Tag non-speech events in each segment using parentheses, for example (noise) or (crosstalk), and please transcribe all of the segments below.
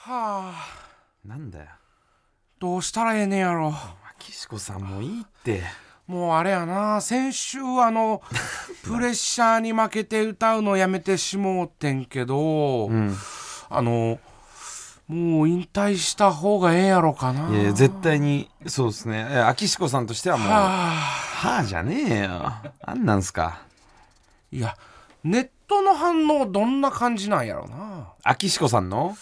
はあ。なんだよ。どうしたらええねんやろ。岸子さんもういいって。もうあれやな。先週あの (laughs) プレッシャーに負けて歌うのやめてしもうてんけど、うん。あのもう引退した方がええやろかな。いやいや絶対にそうですね。秋子さんとしてはもうははああじゃねえよ。あんなんすか。いやネットの反応どんな感じなんやろな。秋子さんの？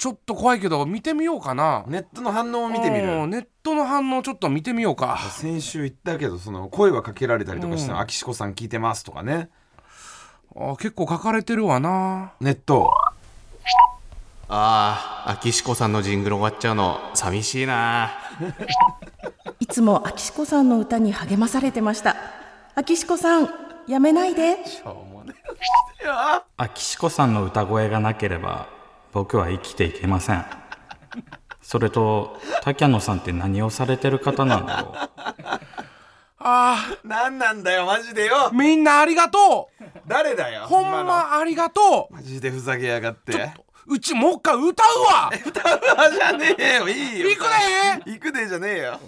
ちょっと怖いけど見てみようかな。ネットの反応を見てみうるんネットの反応ちょっと見てみようか。先週言ったけどその声はかけられたりとかしてうん。秋子さん聞いてますとかね。あ結構書かれてるわな。ネット。ああ、秋子さんのジングル終わっちゃうの寂しいな。(laughs) いつも秋子さんの歌に励まされてました。秋子さんやめないで。(laughs) 秋子さんの歌声がなければ僕は生きていけません。それと竹野さんって何をされてる方なんだろう？あ何なんだよマジでよ。ーみんなありがとう。誰だよほんまありがとう。マジでふざけやがって。うちもう一回歌うわ。あじゃねえよ。いいよ。行くで。行くでじゃねえよ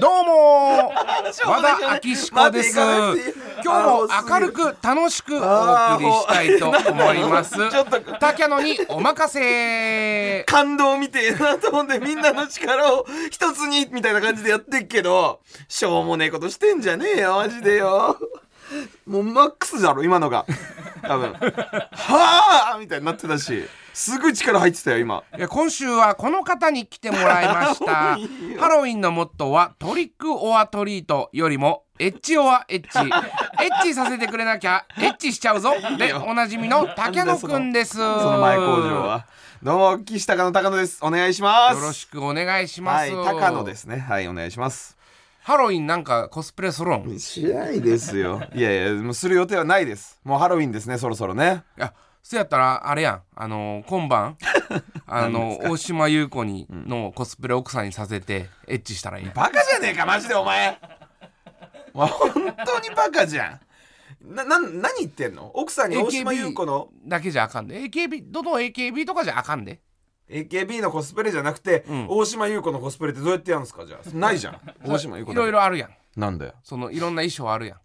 どうも (laughs) 和田アキシコです今日も明るく楽しくお送りしたいと思います。(laughs) ちょっと。竹野にお任せ。感動みてえなと思ってみんなの力を一つにみたいな感じでやってっけどしょうもねえことしてんじゃねえよマジでよ。もうマックスだろ今のが多分。はあみたいになってたしすぐ力入ってたよ今。いや今週はこの方に来てもらいました。(laughs) ハロウィンのモットーはトリックオアトリートよりもエッチオアエッチ。エッチさせてくれなきゃエッチしちゃうぞ。でおなじみの竹野くんです。その前工場は。どうも岸高野高野です。お願いします。よろしくお願いします、はい高野ですね。はいお願いしますハロウィンなんかコスプレするん？いしないですよ。いやいやもうする予定はないです。もうハロウィンですねそろそろね。やそやったらあれやん。あの今晩 (laughs) あの大島優子にのコスプレ奥さんにさせてエッチしたらいい。バカじゃねえかマジでお前。もう本当にバカじゃん。なな何言ってんの？奥さんに大島優子のだけじゃあかんで。AKB どの AKB とかじゃあかんで AKB のコスプレじゃなくて、ん。大島優子のコスプレってどうやってやるんですか？じゃあ。ないじゃん。(laughs) 大島優子いだけ。ろいろあるやん。なんだよそのいろんな衣装あるやん。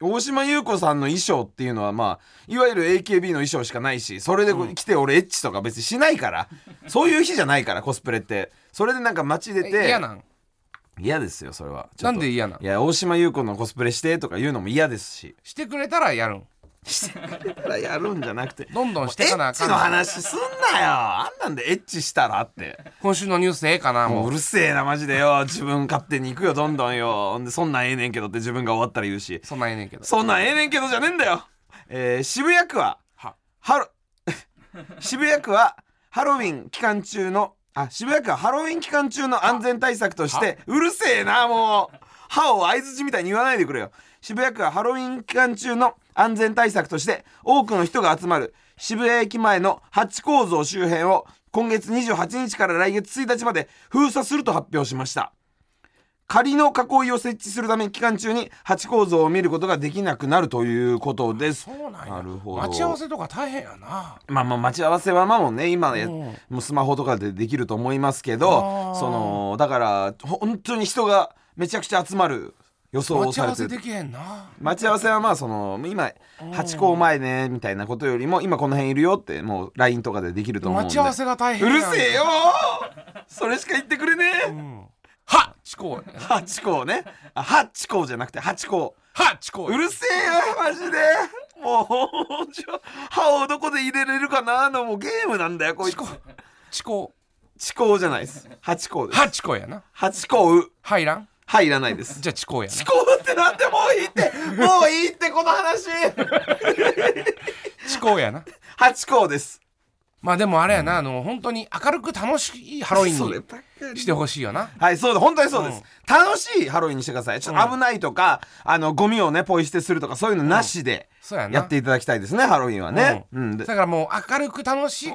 大島優子さんの衣装っていうのはまあいわゆる AKB の衣装しかないしそれで来て俺エッチとか別にしないから。そういう日じゃないからコスプレって。それでなんか街出えて嫌なん？嫌ですよそれは。ちょなっと。んで嫌なん？いや大島優子のコスプレしてとか言うのも嫌ですし。してくれたらやるんだからやるんじゃなくて。どんどんしてエかなあかんッチの話すんなよ。あんなんでエッチしたらって。今週のニュースええかなもう。もううるせえなマジでよ。自分勝手に行くよどんどんよ。ほんでそんなんええねんけどって自分が終わったら言うし。そんなんええねんけど。そんなんええねんけどじゃねえんだよ。えー渋谷区はは。ハロ (laughs) 渋谷区はハロウィン期間中のあ渋谷区はハロウィン期間中の安全対策としてうるせえなもう。歯を相づちみたいに言わないでくれよ。渋谷区はハロウィン期間中の安全対策として多くの人が集まる渋谷駅前のハチ公像周辺を今月28日から来月1日まで封鎖すると発表しました。仮の囲いを設置するため期間中にハチ公像を見ることができなくなるということです。そうなんや。なるほど。待ち合わせとか大変やな。まあまあ待ち合わせはまあもうね。今やうん。もうスマホとかでできると思いますけあどー。そのだから本当に人がめちゃくちゃ集まる予想を待ち合されてる。わせできへんな。待ち合わせはまあその今ハチ公前ねみたいなことよりも今この辺いるよってもう LINE とかでできると思うんで。待ち合わせが大変うるせえよそれしか言ってくれねえ。うん。はチコやなハチ公ね。あハチ公じゃなくてハチ公はチコうるせえよマジで。もう歯をどこで入れれるかなのもうゲームなんだよこいつ。チコチコチコじゃないです。ハチ公です。はチコやな。ハチ公入らんはいいらないです。じゃあチコやな。チコってなんでもういいって。もういいってこの話。チコやな。ハチ公です。まあでもあれやな、あの本当に明るく楽しいハロウィンそればっかり。にしてほしいよな。はい、そうだ、本当にそうです。楽しいハロウィンにしてください。ちょっと危ないとか、あの、ゴミをね、ポイ捨てするとか、そういうのなしで、そうやな。やっていただきたいですね、ハロウィンはね。うん。でだからもう明るく楽しく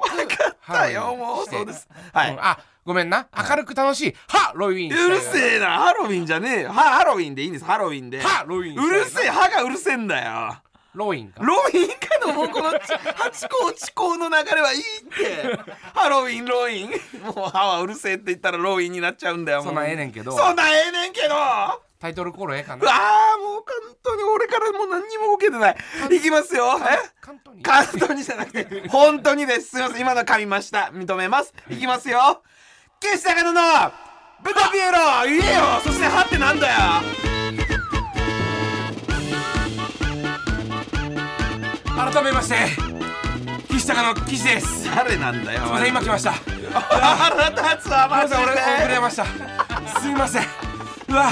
ハロウィンだよ、もう、そうです。はい。うん。あごめんな。明るく楽しい。ハロウィン。うるせえな、ハロウィンじゃねえよ。は、ハロウィンでいいんです、ハロウィンで。ハロウィン。うるせえ、歯がうるせえんだよ。ロインか？ロウィンかのもうこのハチ公チ公の流れはいいって。ハロウィンロイン。もう歯はうるせえって言ったらロウィンになっちゃうんだよそんなんええねんけど。そんなんええねんけど。あタイトルコールええかあなもう本当に俺からもう何にも受けてない。いきますよ。え？関東に。関東にじゃなくて。本当にです。すいません。今の噛みました。認めます。いきますよ岸高野の豚ピエロ言えよ。そして歯ってなんだよ。改めまして岸高の岸です。誰なんだよません今来ました。腹立つわマジで。俺遅れました。すいません。うわ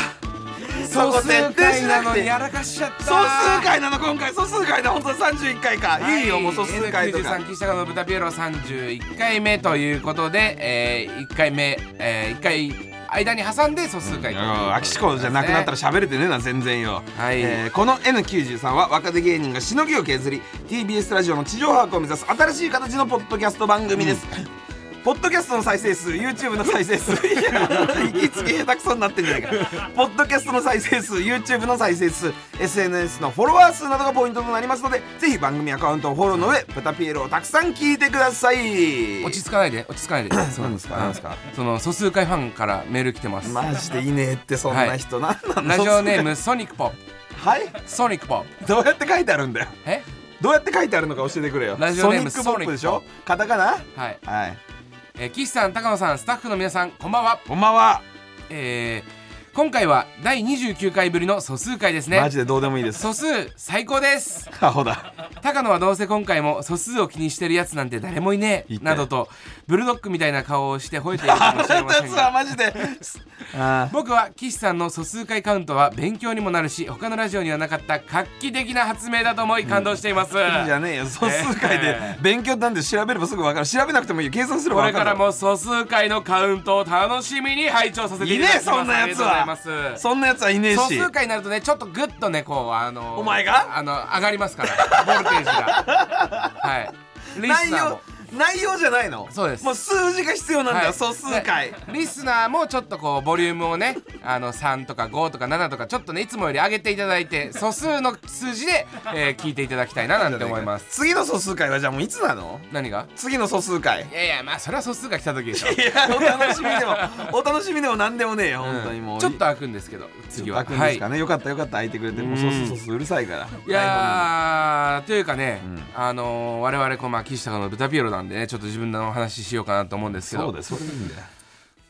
そこ総数回なの徹底しなくてにやらかしちゃった。総数回なの今回。総数回だ本当31回か、い、いよもう総数回とか。N93 岸高の豚ピエロ31回目ということで、えー、1回目、えー、1回間に挟んで素数回ということで。アキシコじゃなくなったら喋れてねえな全然よ、はい。えーこの N93 は若手芸人がしのぎを削り TBS ラジオの地上把握を目指す新しい形のポッドキャスト番組です、ポッドキャストの再生数 YouTube の再生数 (laughs) いや息つき下手くそになってんじゃないか。ポッドキャストの再生数 YouTube の再生数 SNS のフォロワー数などがポイントとなりますのでぜひ番組アカウントをフォローの上豚ピエロをたくさん聞いてください。落ち着かないで落ち着かないで。(coughs) そうなんですか？なんですか？その素数回ファンからメール来てます、マジでいねえってそんな人、なんなのラジオネームソニックポップ。はい。ソニックポップ。どうやって書いてあるんだよ。え？どうやって書いてあるのか教えてくれよ。ラジオネームソニックポップでしょ？カタカナ？はい、はいえー、岸さん高野さんスタッフの皆さんこんばんは。こんばんは。えー、今回は第29回ぶりの素数回ですね。マジでどうでもいいです。素数最高です。アホだ。高野はどうせ今回も素数を気にしてるやつなんて誰もいねえ。などとブルドッグみたいな顔をして吠えているかもしれませんが。(laughs) マジで。あ (laughs) 僕は岸さんの素数回カウントは勉強にもなるし他のラジオにはなかった画期的な発明だと思い感動しています、ーいいじゃねえよ。素数回で勉強なんで調べればすぐ分かる。調べなくてもいいよ。計算すればこれか分かるらも素数回のカウントを楽しみに拝聴させていただきます。いねえそんなやつはます。そんなやつはいねえ素し数回になるとねちょっとグッとねこうあのお前が？あの上がりますから。ボルテージが。(laughs) はい。内容内容じゃないの？そうです。もう数字が必要なんだよ、はい。素数回。でリスナーもちょっとこうボリュームをねあの3とか5とか7とかちょっとねいつもより上げていただいて素数の数字で、えー聞いていただきたいななんて思います。次の素数回はじゃあもういつなの？何が？次の素数回。いやいやまあそれは素数が来た時でしょ。いやお楽しみでもお楽しみでも何でもねえよ本当にもう、ちょっと開くんですけど次は。開くんですかね、よかったよかった。開いてくれてもうそうそうそうそううるさいから。いやーというかね、ん。あのー我々こうまあ岸高の豚ピエロなんでねちょっと自分の話しようかなと思うんですけど。そうだよそれでいいんだよ。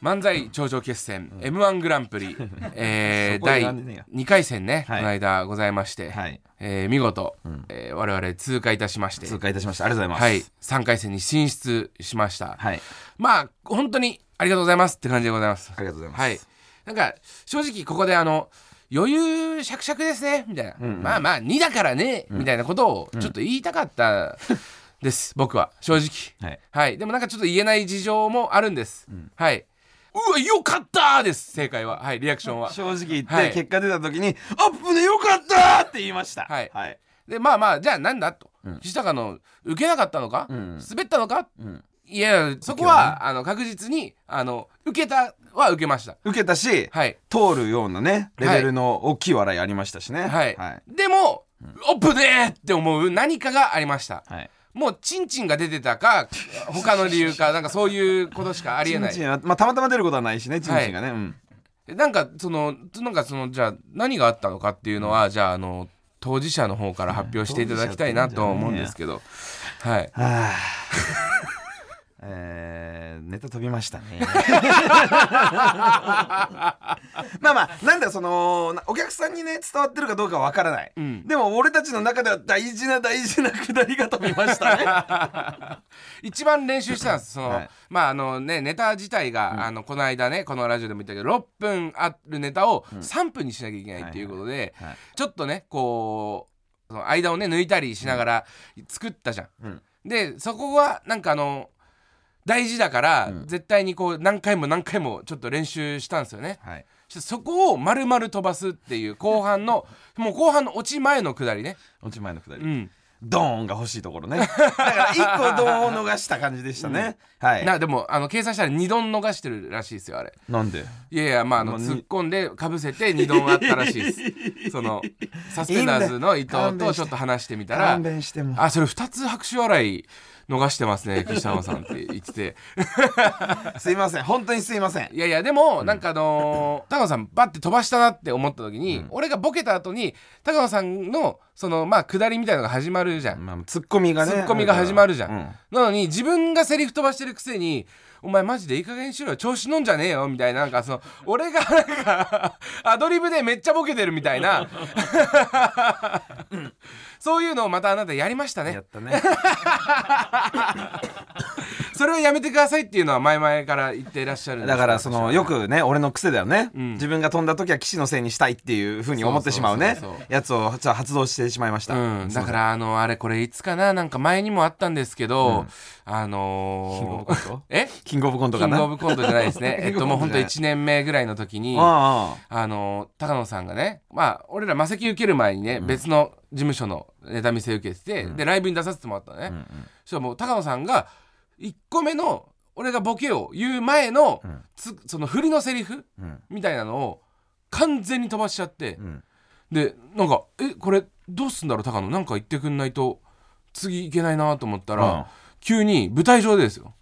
漫才頂上決戦、m 1グランプリ、(laughs) えー、第なんでねえよ。2回戦ね、はい。この間ございまして、はい。えー見事、えー我々通過いたしまして。通過いたしました。ありがとうござはいいます。3回戦に進出しました、はい。まあ本当にありがとうございますって感じでございます。ありがとうございます。はい。なんか正直ここであの余裕しゃくしゃくですねみたいな、まあまあ2だからね、みたいなことをちょっと言いたかった (laughs) です、僕は。正直。はい。はい。でもなんかちょっと言えない事情もあるんです、はい。うわよかったーです。正解は。はい。リアクションは。正直言って、はい。結果出た時に「アップでよかった!」って言いました。はい。はい。でまあまあじゃあなんだと、岸高の受けなかったのか、ん。滑ったのか、ん。いやそこは、あの確実にあの受けたは受けました。受けたし、はい。通るようなねレベルの大きい笑いありましたしね。はい、はい。でも、オップでーって思う何かがありました。はいもうチンチンが出てたか他の理由かなんかそういうことしかありえない。チンチンはまあたまたま出ることはないしねチンチンがね、うん。なんかそのなんかそのじゃあ何があったのかっていうのは、じゃああの当事者の方から発表していただきたいなとは思うんですけど、はい。はあえー、ネタ飛びましたね。(laughs) まあまあなんだそのなお客さんにね伝わってるかどうかわからない、ん。でも俺たちの中では大事な大事なくだりが飛びましたね。(laughs) 一番練習してたんですその、はい。まああのねネタ自体が、あのこの間ねこのラジオでも言ったけど6分あるネタを3分にしなきゃいけないっていうことで、ちょっとねこうその間をね抜いたりしながら作ったじゃん。うん。でそこはなんかあの大事だから、絶対にこう何回も何回もちょっと練習したんですよね。はい。そそこを丸々飛ばすっていう後半の (laughs) もう後半の落ち前の下りね。落ち前のくだり、うん。ドーンが欲しいところね。だから一個ドーンを逃した感じでしたね、はい。なでもあの計算したら2丼逃してるらしいですよあれ。なんで？いやいやまああの突っ込んでかぶせて2丼あったらしいです。(laughs) そのサスペンダーズの伊藤とちょっと話してみたらあそれ2つ拍手笑い逃してますね岸田さんって言って。て (laughs) すいません。本当にすいません。いやいやでもなんかあのー高野さんバッて飛ばしたなって思った時に、俺がボケた後に高野さんのそのまあ下りみたいなのが始まるじゃん、まあ、ツッコミがね。ツッコミが始まるじゃん、うん。なのに自分がセリフ飛ばしてるくせに「お前マジでいい加減にしろよ調子乗んじゃねえよ」みたいななんかその俺がなんかアドリブでめっちゃボケてるみたいな (laughs) そういうのをまたあなたやりましたね。やったね。(laughs) それをやめてくださいっていうのは前々から言っていらっしゃるだからそのよくね俺の癖だよね、ん。自分が飛んだ時は騎士のせいにしたいっていうふうに思ってしまうね。やつを発動してしまいました、うん、だからあのあれこれいつかななんか前にもあったんですけど、あのーキングオブコント？え？キングオブコントキンかなグオブコントじゃないですね。(laughs) えっともうほんとキングオブコントじゃない。1年目ぐらいの時にああ。の高野さんがねまあ俺ら魔石受ける前にね、別の事務所のネタ見せ受けてて、でライブに出させてもらったのね、そしたらもう高野さんが1個目の俺がボケを言う前の、つその振りのセリフ、みたいなのを完全に飛ばしちゃって、ん。でなんか「えこれどうすんだろう高野？なんか言ってくんないと次いけないな」と思ったら、うん。急に舞台上でですよ、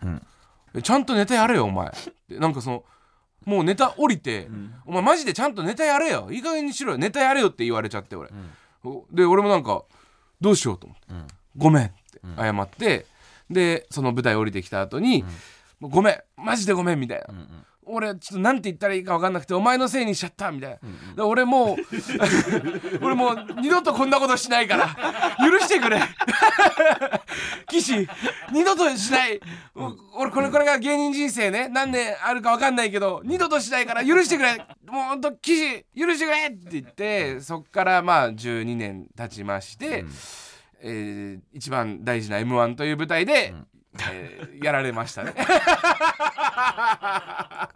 ちゃんとネタやれよお前」なんかそのもうネタ降りて、お前マジでちゃんとネタやれよ。いい加減にしろよ。ネタやれよって言われちゃって俺、おで俺もなんかどうしようと思って、ごめんって謝って、でその舞台降りてきた後に、ごめんマジでごめんみたいな、俺ちょっとなんて言ったらいいか分かんなくてお前のせいにしちゃったみたいな、で俺もう (laughs) 俺もう二度とこんなことしないから許してくれ。(laughs) 岸二度としない。お俺これこれが芸人人生ね何年あるか分かんないけど二度としないから許してくれ。もうほんと岸許してくれって言ってそっからまあ12年経ちまして、えー一番大事な m 1という舞台で、えーやられましたね。は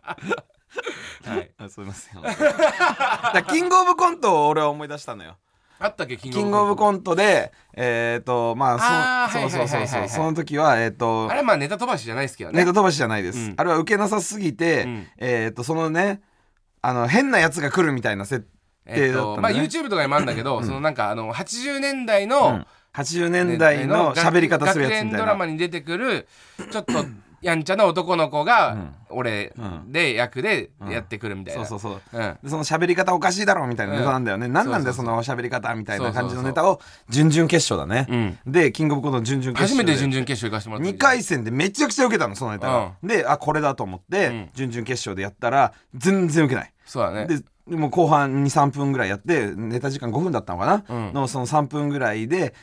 い、あすいません。だキングオブコントを俺は思い出したのよ。あったっけキングオブコンントでえっ、とまああーそそうそうそうそう。その時はえっ、とあれまあネタ飛ばしじゃないですけどね。ネタ飛ばしじゃないです、うん。あれは受けなさすぎて、うん。えっ、とそのねあの変なやつが来るみたいな設定えっとまあだったんだね、YouTube とかにもあるんだけど、そのなんかあの80年代の、80年代の喋り方するやつみたい学園ドラマなに出てくるちょっと (laughs) やんちゃな男の子が俺うん。で役でやってくるみたいな、そうそうそう。うん。でその喋り方おかしいだろみたいなネタなんだよね、何なんだよその喋り方みたいな感じのネタを。準々決勝だね、でキングオブコントの準々決初勝で。めて準々決勝行かせてもらった2回戦でめちゃくちゃ受けたのそのネタが、であこれだと思って、ん。準々決勝でやったら全然受けない。そうだね。ででもう後半23分ぐらいやってネタ時間5分だったのかな、うん。のその3分ぐらいでで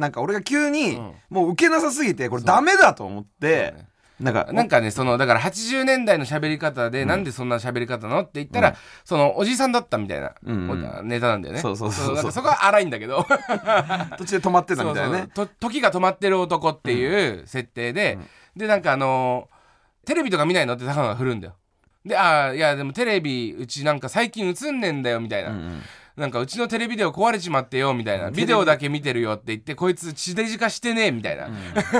なんか俺が急に、ん。もう受けなさすぎてこれダメだと思って、なんかなんかねそのだから80年代の喋り方で、なんでそんな喋り方なのって言ったら、そのおじさんだったみたいな、ネタなんだよね。そうそうそうそう。そこは荒いんだけど。(laughs) 途中で止まってたみたいなね。そうそう。と時が止まってる男っていう設定で、でなんかあのーテレビとか見ないのって高野が振るんだよ。でああいやでもテレビうちなんか最近映んねんだよみたいな、なんかうちのテレビデオ壊れちまってよみたいな、ビデオだけ見てるよって言ってこいつ地デジ化してねえみたいな、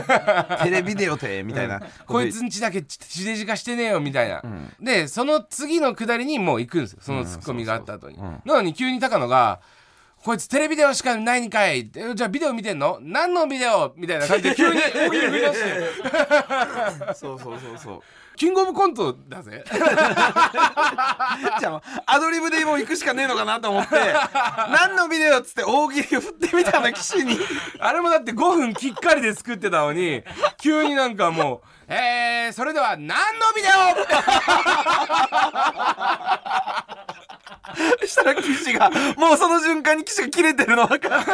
(laughs) テレビデオてみたいな、こいつんちだけ地デジ化してねえよみたいな、でその次のくだりにもう行くんですよ。そのツッコミがあった後に、なのに急に高野が「こいつテレビデオしかないんかい」って「じゃあビデオ見てんの？何のビデオ?」みたいな感じで急に大喜利振り出して。(laughs) そうそうそうそうキングオブコントだぜ。じゃあアドリブでもう行くしかねえのかなと思って (laughs) 何のビデオっつって大喜利を振ってみたの岸に。あれもだって5分きっかりで作ってたのに急になんかもう「えー、それでは何のビデオ?」したら岸がもうその瞬間に岸が切れてるの分かって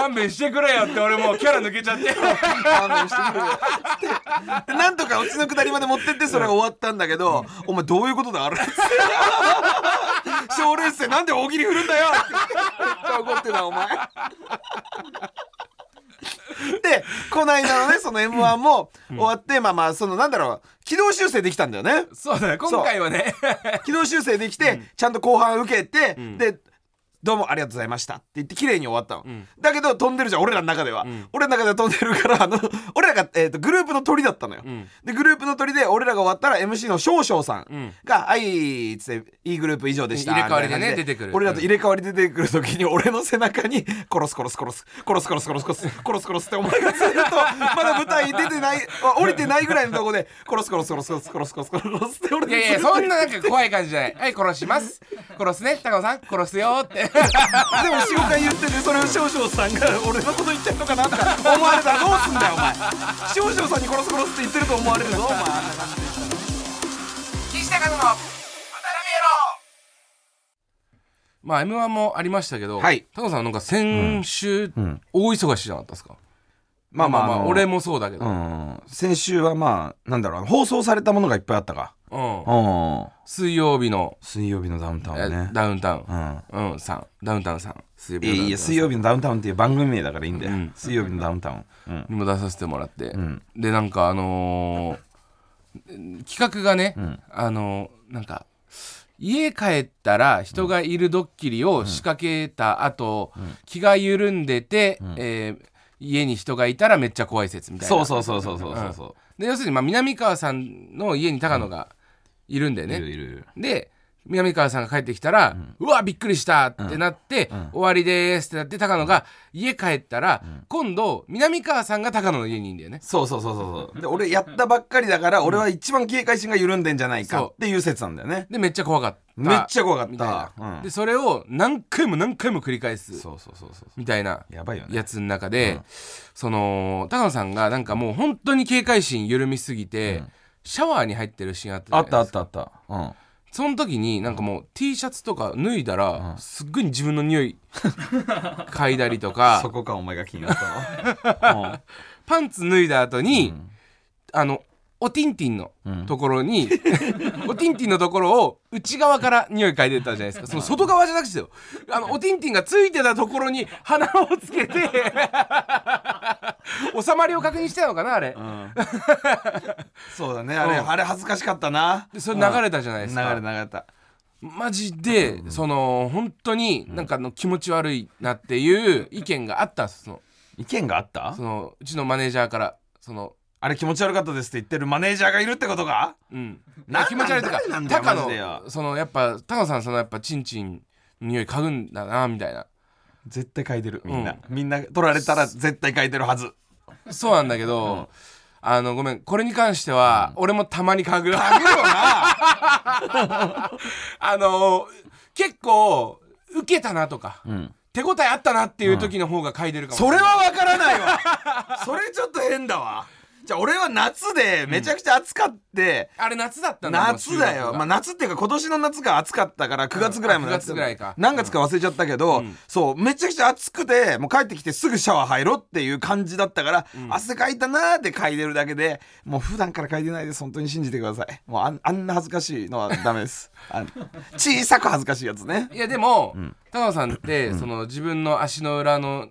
勘弁してくれよって俺もうキャラ抜けちゃって。勘弁してくれよ。でなんとかうちのくだりまで持ってってそれが終わったんだけど「お前どういうことだあれ」賞レースでなんで大喜利振るんだよ」って怒ってたお前。でこの間のねその m 1も終わって、まあまあそのなんだろう軌道修正できたんだよね。そうだね今回はね。軌道修正できて、ちゃんと後半受けて、ん。でどうもありがとうございましたって言って綺麗に終わったの、ん。だけど飛んでるじゃん俺らの中では、ん。俺らの中では飛んでるからあの (laughs) 俺らが、えー、とグループの鳥だったのよ、ん。でグループの鳥で俺らが終わったら MC の少々さんん。が「はい」っつって「いいグループ以上でした」入れ替わりでね出てくる。俺らと入れ替わりで出てくる時に俺の背中に「殺す殺す殺す殺す殺す殺す殺す殺す殺す」ってお前がずっとまだ舞台出てないあ (laughs) 降りてないぐらいのとこで「殺す殺す殺す殺す殺す殺す殺す」って俺いやいやそんななんか怖い感じじゃない。はい殺します。殺すね高野さん。殺すよって (laughs) でも45回言っててそれを少々さんが俺のこと言ってんのかなとか思われたらどうすんだよお前。少々さんに殺す殺すって言ってると思われるぞお前あんな感じ岸高野の渡辺まあ m 1もありましたけど、はい。高野さんなんか先週、ん。大忙しじゃなかったですか？まあまあまあ俺もそうだけど、うん。先週はまあなんだろう放送されたものがいっぱいあったかうん。うん水曜日の、水曜日のダウンタウえンね。ダウンタウうん。ン、うん、さん。ダウンタウンさん。水曜日のダウンタウンさん。水曜日のダウンタウンっていう番組名だからいいんだよ、うん。水曜日のダウンタウン、うん、にも出させてもらって、ん。でなんかあのー企画がね、ん。あのーなんか家帰ったら人がいるドッキリを仕掛けた後、気が緩んでて、えー家に人がいたらめっちゃ怖い説みたいな。そうそうそうそうそうそう。そで要するにまあ南川さんの家に高野がいるんだよう、ね、いるいるいる。で南川さんが帰ってきたら、うわびっくりしたってなって、終わりですってなって高野が家帰ったら、今度南川さんが高野の家にいるんだよね。そうそうそうそうそう。で俺やったばっかりだから俺は一番警戒心が緩んでんじゃないかっていう説なんだよね。でめっちゃ怖かった。めっちゃ怖かった。みたいな、うん。でそれを何回も何回も繰り返す。そうそうそうそうみたいなやばいよね。やつの中で、その高野さんがなんかもう本当に警戒心緩みすぎて、シャワーに入ってるシーンあったじゃあないですか。ったあったあった。うん。その時になんかもう T シャツとか脱いだら、すっごい自分の匂い (laughs) 嗅いだりとか。そこかお前が気になったの。(laughs) うん。パンツ脱いだ後に、あのおティンティンのところに、(laughs) おティンティンのところを内側から匂い嗅いでたじゃないですか。その外側じゃなくてよ。あのおティンティンがついてたところに鼻をつけて (laughs) 収まりを確認してたのかなあれ、そうだね。あれうん。あれ恥ずかしかったな。でそれ流れたじゃないですか。流れ流れた。マジで、その本当になんかあの気持ち悪いなっていう意見があったその。意見があった？そのうちのマネージャーからそのあれ気持ち悪かったですって言ってるマネージャーがいるってことか？うん、なん気持ち悪いという誰なんだよか高マジでよ。野そのやっぱ高野さんそのやっぱチンチンの匂い嗅ぐんだなみたいな。絶対書いてるみんな、みんな取られたら絶対書いてるはず。そうなんだけど、あのごめんこれに関しては、俺もたまに嗅ぐ。あげろな。(laughs) あの結構受けたなとか、ん。手応えあったなっていう時の方が嗅いでるかもしそれない、れは分からないわ。それちょっと変だわじゃあ俺は夏でめちゃくちゃ暑かって、あれ夏だったんだ夏だよ、まあ、夏っていうか今年の夏が暑かったから9月ぐらいまであ9月ぐらいか。何月か忘れちゃったけど、うん。そうめちゃくちゃ暑くてもう帰ってきてすぐシャワー入ろうっていう感じだったから、汗かいたなーって嗅いでるだけでもう普段から嗅いでないです。本当に信じてください。もうあんな恥ずかしいのはダメです。(laughs) あ小さく恥ずかしいやつね。いやでも、高野さんって、その自分の足の裏の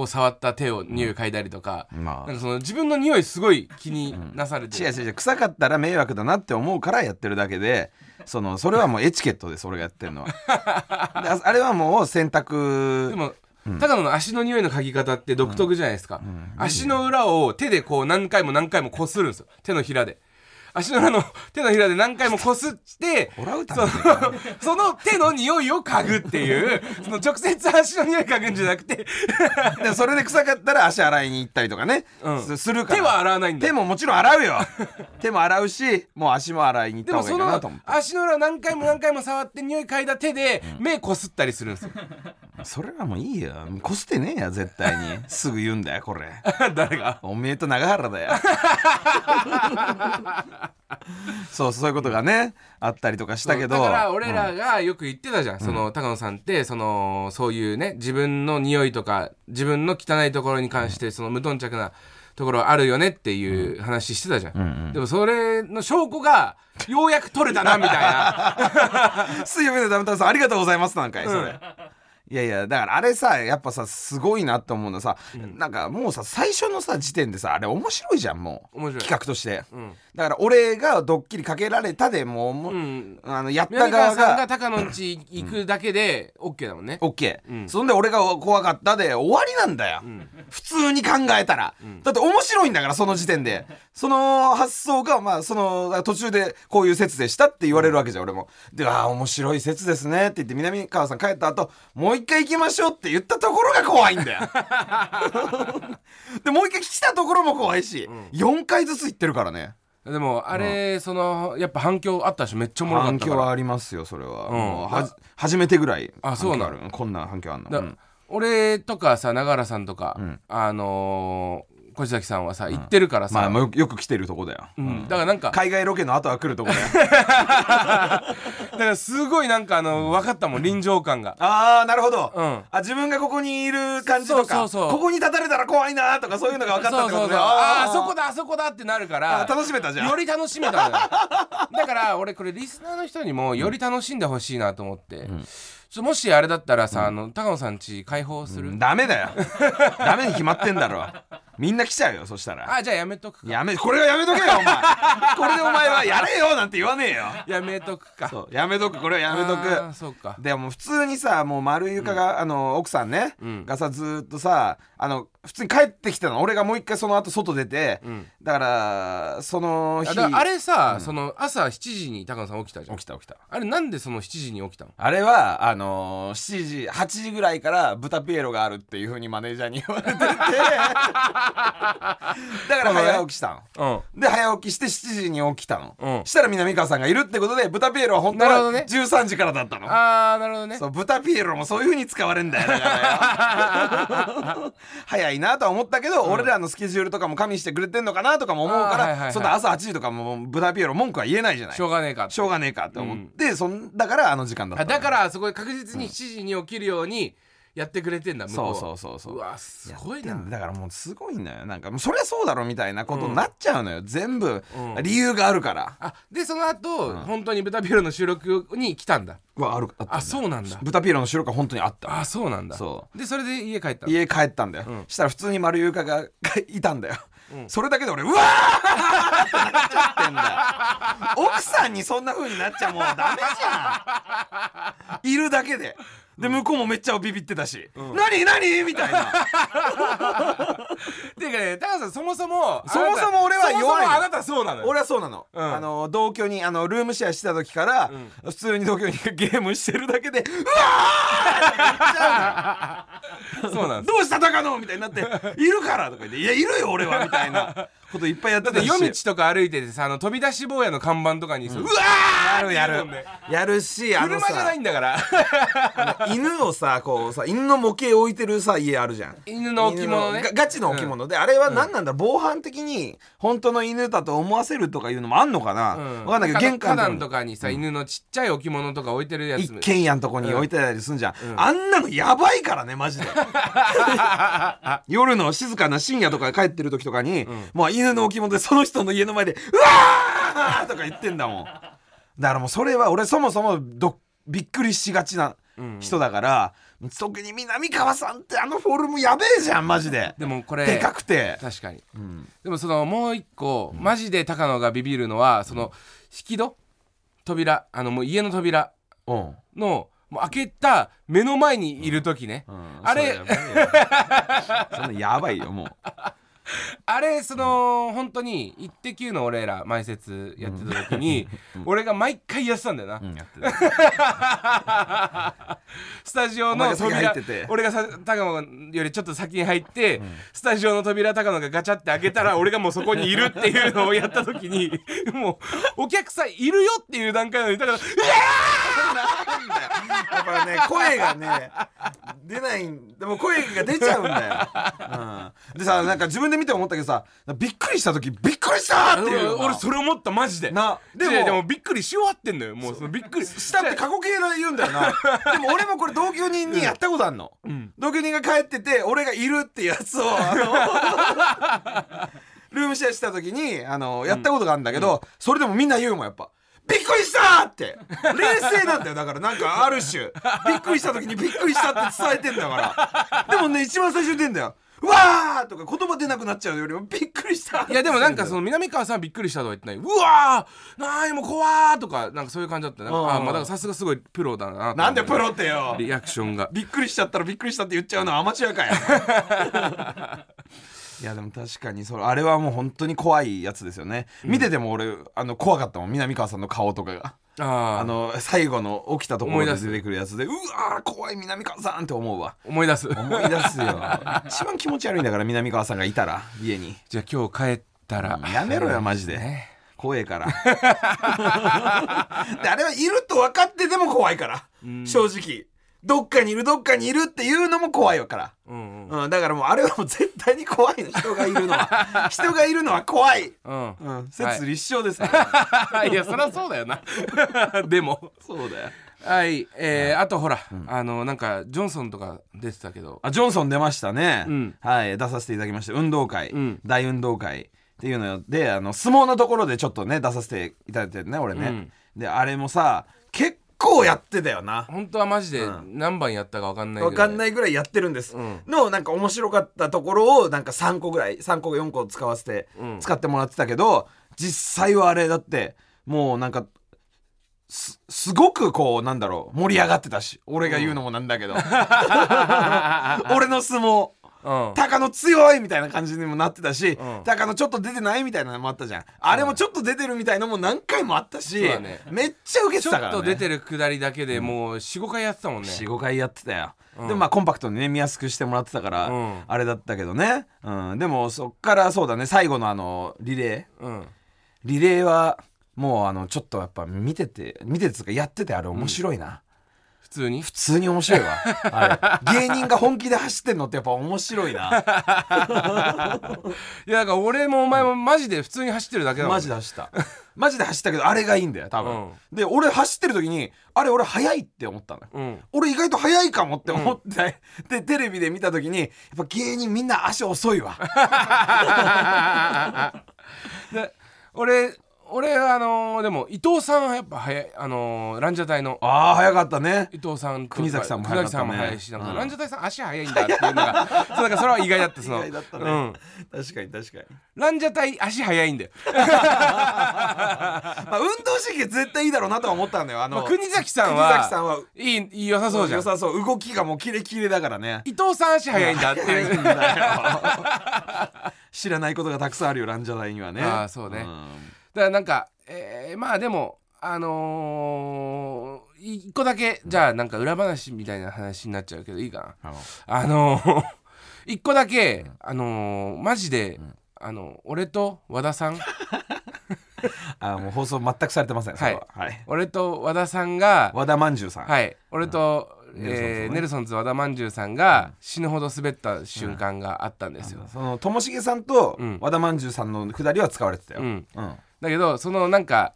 を触った手を匂い嗅いだりとか、まあ。なんかその自分の匂いすごい気になされて。る、違う違う違う臭かったら迷惑だなって思うからやってるだけでそのそれはもうエチケットです俺がやってるのは。(laughs) でああれはもう選択。でも、高野の足の匂いの嗅ぎ方って独特じゃないですか、足の裏を手でこう何回も何回もこするんですよ。手のひらで足の裏の手のひらで何回もこすってそのその手の匂いを嗅ぐっていうその直接足の匂い嗅ぐんじゃなくて。でそれで臭かったら足洗いに行ったりとかね、うん。すするから。手は洗わないんだ。手ももちろん洗うよ。手も洗うしもう足も洗いに行った方がいでもそのいかなと思って。足の裏を何回も何回も触って匂い嗅いだ手で目こすったりするんですよそれはもういいよ。こすってねえや絶対に。(laughs) すぐ言うんだよこれ。(laughs) 誰が？おめえと長原だよ。(laughs) そうそういうことがねあったりとかしたけど。だから俺らがよく言ってたじゃん、その高野さんってそのそういうね自分の匂いとか自分の汚いところに関してその無頓着なところあるよねっていう話してたじゃん、でもそれの証拠がようやく取れたなみたいな。水曜日のダウンタウンさんありがとうございますなんかいそれ、いいやいやだからあれさやっぱさすごいなって思うのさ、なんかもうさ最初のさ時点でさあれ面白いじゃんもう。企画として、うん。だから俺がドッキリかけられたでもうもう、うん。あのやった南側川さんがが高野んち行くだけで OK だもんね、オッケー、うん。そんで俺が怖かったで終わりなんだよ、ん。普通に考えたら、だって面白いんだからその時点で。その発想がまあその途中でこういう説でしたって言われるわけじゃん俺も。でああ面白い説ですねって言って南川さん帰った後もう一回行きましょうって言ったところが怖いんだよ。(laughs) でもう一回来たところも怖いし、4回ずつ行ってるからね。でもあれ、そのやっぱ反響あったでしょめっちゃおもろかったから。反響はありますよそれは、うん。はじ初めてぐらいあそうなる。こんな反響あんの、俺とかさ永原さんとか、ん。あのー小崎さんはさ行ってるからさ、まあもうよく来てるとこだよ、うん。だからなんか海外ロケの後は来るとこだよ。(laughs) だからすごいなんかあの分かったもん臨場感が。ああなるほど、うん。あ自分がここにいる感じとかここに立たれたら怖いなとかそういうのが分かったってことだよ。ああそこだあそこだってなるからあ楽しめたじゃん。より楽しめただから俺これリスナーの人にもより楽しんでほしいなと思って、ちょもしあれだったらさ、あの高野さんち開放する、ダメだよ。(laughs) ダメに決まってんだろ。みんな来ちゃうよそしたら。あじゃあやめとくか。やめこれはやめとけよお前。(laughs) これでお前はやれよ。なんて言わねえよやめとくか。そうやめとく。これはやめとあーくそうか。でも普通にさもう丸床が、あの奥さんね、ん。がさずーっとさあの普通に帰ってきてたの。俺がもう一回その後外出て、ん。だからその日あれさ、その朝7時に高野さん起きたじゃん。起きた起きた。あれなんでその7時に起きたの？あれはあのー、7時8時ぐらいから豚ピエロがあるっていうふうにマネージャーに言われてて。(laughs) だから早起きしたの。うん。で早起きして7時に起きたの、うん。したら南川さんがいるってことで豚ピエロは本当はなるほどね。13時からだったの、ああなるほどね。そう豚ピエロもそういう風に使われんだよ。だからよ (laughs) 早いなとは思ったけど、俺らのスケジュールとかも加味してくれてんのかなとかも思うから、はいはいはいそんな朝8時とかも豚ピエロ文句は言えないじゃない。しょうがねえかしょうがねえかって。思って、そんだからあの時間だっただからそこで確実に7時に起きるようにやってくれてんだ向こうは。そうそうそうそう。うわすごいな。だ。だからもうすごいんだよなんかもうそりゃそうだろみたいなことになっちゃうのよ、全部うん。理由があるから、あでその後、本当に豚ピエロの収録に来たんだ。うわあるあったんだあそうなんだ。豚ピエロの収録は本当にあった。あそうなんだ。そでそれで家帰ったの？家帰ったんだよ、ん。したら普通に丸床が (laughs) いたんだよ、それだけで俺うわーってなっちゃってんだよ。奥さんにそんな風になっちゃもうダメじゃん。いるだけでで向こうもめっちゃビビってたし「何何?」みたいな。(laughs) ていうかね高橋さんそもそもそもそも俺は弱いの。そもそもあなたそうなのよ。俺はそうなの、うん。あの同居にあのルームシェアしてた時から、普通に同居に (laughs) ゲームしてるだけで「(laughs) うわー!」そうなんです。どうした高野？みたいになって「いるから」とか言って「いやいるよ俺は」みたいなこといっぱいやってたし。だって夜道とか歩いててさあの飛び出し坊やの看板とかにさ、うわやるやる。やるしあの車じゃなさいんだから。犬をさこうさ犬の模型置いてるさ家あるじゃん。犬の置物ね。犬のガガチの置物。で、あれは何なんだ、防犯的に本当の犬だと思わせるとかいうのもあんのかな、うん。わかんないけど玄関花壇とかとかにさ、犬のちっちゃい置物とか置いてるやつ。一軒家のとこに置いてたりすんじゃん、あんなのやばいからねマジで。(laughs) 夜の静かな深夜とか帰ってる時とかに、もう犬の置物でその人の家の前で「うわー!」とか言ってんだもん。だからもうそれは俺そもそもどびっくりしがちな人だから、特に南川さんってあのフォルムやべえじゃんマジで。でもこれでかくて。確かに、でもそのもう一個、マジで高野がビビるのはその引き戸扉あのもう家の扉うん。のもう開けた目の前にいる時ね、あれそんなやばいよもう (laughs) あれその本当に「イッテ Q!」の俺ら前説やってた時に俺が毎回やってたんだよな、うん (laughs) スタジオの扉俺がさ高野よりちょっと先に入って、スタジオの扉高野がガチャって開けたら俺がもうそこにいるっていうのをやった時に (laughs) もうお客さんいるよっていう段階なのに高野がやっぱね声がね出ないんでも声が出ちゃうんだよ、うん、でさなんか自分で見て思ったけどさびっくりした時びっくりしたっていう。俺それ思ったマジで。なでもでもびっくりし終わってんのよもうそのびっくりしたって過去形で言うんだよな。でも俺もこれ同居人にやったことあんの、同居人が帰ってて俺がいるってやつをルームシェアした時にあのやったことがあるんだけど、それでもみんな言うもんやっぱびっくりしたって。冷静なんだよ。だからなんかある種。びっくりした時にびっくりしたって伝えてんだから。でもね一番最初に出んだよ。うわーとか言葉出なくなっちゃうよりもびっくりしたいやでもなんかその南川さんびっくりしたとは言ってない。うわーなーにもう怖ーとかなんかそういう感じだったなんかうん。あまあだからさすがすごいプロだななんでプロってよ。リアクションが。びっくりしちゃったらびっくりしたって言っちゃうのはアマチュアかよ (laughs) いやでも確かにそれあれはもう本当に怖いやつですよね、見てても俺あの怖かったもん。南川さんの顔とかが。あああの最後の起きたところで思い出てくるやつでうわー怖い南川さんって思うわ。思い出す。思い出すよ。(laughs) 一番気持ち悪いんだから南川さんがいたら家に。じゃあ今日帰ったら。やめろよマジで。ね怖えから。であれはいると分かってても怖いから、正直どっかにいるどっかにいるっていうのも怖いわから。うんうん。うん、だからもうあれはもう絶対に怖いの。人がいるのは。(laughs) 人がいるのは怖い、うん。うん、説立証ですから、い。(laughs) やそりゃそうだよな。(laughs) でも。そうだよ。はい。えー、あとほら、あのなんかジョンソンとか出てたけど。あジョンソン出ましたね、うん。はい。出させていただきました。運動会、うん。大運動会っていうのであの相撲のところでちょっとね出させていただいてね俺ね、うん。であれもさ結構やってたよな。本当はマジでうん。何番やったか分かんないわかんいないぐらいやってるんです、うん。のなんか面白かったところをなんか3個ぐらい3個4個使わせて、うん。使ってもらってたけど実際はあれだってもうなんかすすごくこうなんだろう盛り上がってたし俺が言うのもなんだけど、(laughs) (laughs) 俺の相撲。うん高野強いみたいな感じにもなってたし、うん。高野ちょっと出てないみたいなのもあったじゃん。あれもちょっと出てるみたいのも何回もあったし、めっちゃ受けてちょたから、ね、っと出てるくだりだけでもう45回やってたもんね。45回やってたよ、うん。でもまあコンパクトにね見やすくしてもらってたから、うん。あれだったけどね、うん、でもそっからそうだね最後のあのリレー。うん。リレーはもうあのちょっとやっぱ見てて見ててやっててあれ面白いな、普通に？普通に面白いわ。あれ。(laughs) 芸人が本気で走ってんのってやっぱ面白いな。いやだから俺もお前もマジで普通に走ってるだけだもんマジで走った。マジで走ったけどあれがいいんだよ多分、で俺走ってる時にあれ俺速いって思ったのよ。うん。俺意外と速いかもって思って、(laughs) でテレビで見た時にやっぱ芸人みんな足遅いわ。(laughs) で俺俺あのーでも伊藤さんはやっぱ早いあのーランジャタイのああ早かったね。伊藤さん国崎さんも早かったね。国崎さんも早いしなんかうん。ランジャタイさん足早いんだっていうのが (laughs) そうなんかそれは意外だったその。意外だったね。うん。確かに確かに。ランジャタイ足早いんだよ、(laughs) まあ運動神経絶対いいだろうなとは思ったんだよ。あの、まあ、国崎さん国は崎さんはいいいい良さそうじゃん。良さそう。動きがもうキレキレだからね。伊藤さん足早いんだっていう。知らないことがたくさんあるよランジャタイにはね。あーそうねだからなんか、えーまあでもあのー一個だけじゃあなんか裏話みたいな話になっちゃうけどいいかな。あの。ー一個だけあのー (laughs) マジで、あの俺と和田さん。(laughs) あーもう放送全くされてませんそれは。はい、俺と和田さんが和田まんじゅうさん、はい。俺と、ネルソンズえーねネルソンズ和田まんじゅうさんが死ぬほど滑った瞬間があったんですよ、そのともしげさんとうん。和田まんじゅうさんのくだりは使われてたよ、うん。うんだけどそのなんか、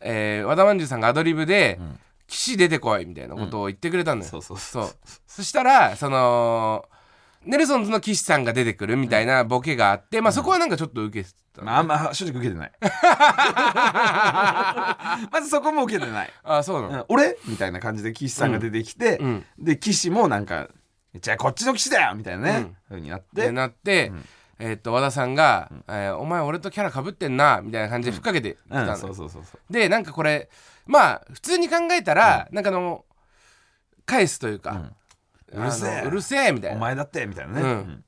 えー和田まんじゅうさんがアドリブでん「岸出てこい」みたいなことを言ってくれたのよ、そうそうそう。そしたらそのネルソンズの岸さんが出てくるみたいなボケがあって、まあそこはなんかちょっと受けてた、まあ、あんま正直受けてない。(laughs) まずそこも受けてない、あそうなの、うん、俺？みたいな感じで岸さんが出てきて、うん。で岸もなんか「じゃあこっちの岸だよ!」みたいなね、ふうになって。でなって、えーっと和田さんが、えーお前俺とキャラかぶってんな」みたいな感じでふっかけてきたの。ん、でなんかこれまあ普通に考えたら、なんかあの返すというか、うるせえ。うるせえみたいな。お前だってみたいなね、うん。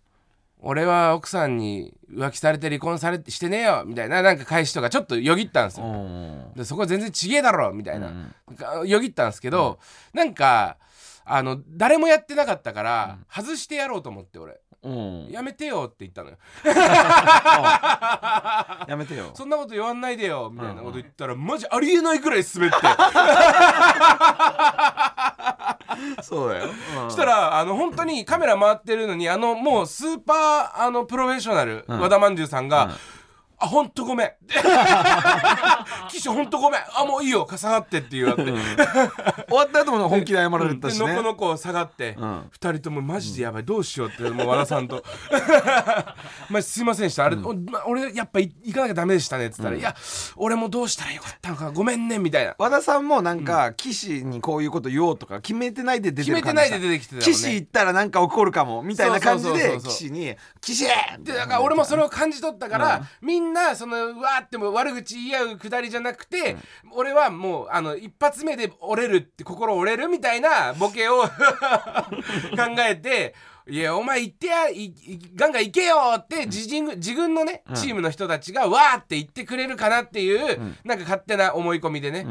俺は奥さんに浮気されて離婚されてしてねえよみたいななんか返しとかちょっとよぎったんですよ、うん。でそこ全然ちげえだろみたいな、よぎったんですけど、なんかあの誰もやってなかったから、外してやろうと思って俺。うん。やめてよって言ったのよ。やめてよ。(laughs) そんなこと言わんないでよみたいなこと言ったら、マジありえないくらい滑って。(laughs) そうだよ、そしたらあの本当にカメラ回ってるのにあのもうスーパーあのプロフェッショナル、うん。和田まんじゅうさんが、うんあほんとごめん。(laughs) 岸ほんとごめん。あもういいよ。下がってって言われて。終わった後も本気で謝られたしね。でのこのこ下がって、ん。二人ともマジでやばい。どうしようってもう和田さんと「(laughs) まあ、すいませんでした。あれ、俺やっぱい行かなきゃダメでしたね」っつったら「いや俺もどうしたらよかったのかごめんね」みたいな。和田さんもなんか岸にこういうこと言おうとか決めてないで出てる感じ決めてないで出てきてたよね。岸行ったらなんか起こるかもみたいな感じで岸に「岸!」でだから俺もそれを感じ取ったから、みん。なそのうわーっても悪口言い合うくだりじゃなくて、俺はもうあの一発目で折れるって心折れるみたいなボケを (laughs) 考えて。いやお前行ってやガンガン行けよって自陣自軍のねチームの人たちがわーって言ってくれるかなっていう、なんか勝手な思い込みでね、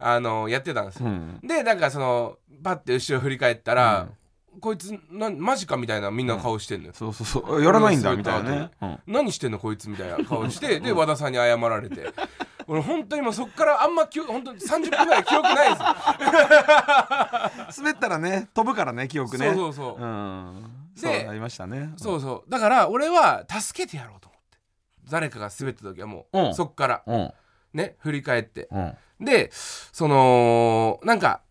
あのやってたんですよ。ん。でなんかそのパッて後ろ振り返ったら、こいつなマジかみたいなみんな顔してんのよ。そうそうそう。やらないんだみたいなね。うん。何してんのこいつみたいな顔してで和田さんに謝られて。(laughs) 俺本当にもうそっからあんま記憶本当に30分ぐらい記憶ないです。よ (laughs) 滑ったらね飛ぶからね記憶ね。そうそうそう。うん。でそうなりましたね。そうそう。だから俺は助けてやろうと思って。誰かが滑った時はもう、うん。そっから。うん。ね振り返って。うん。でそのなんか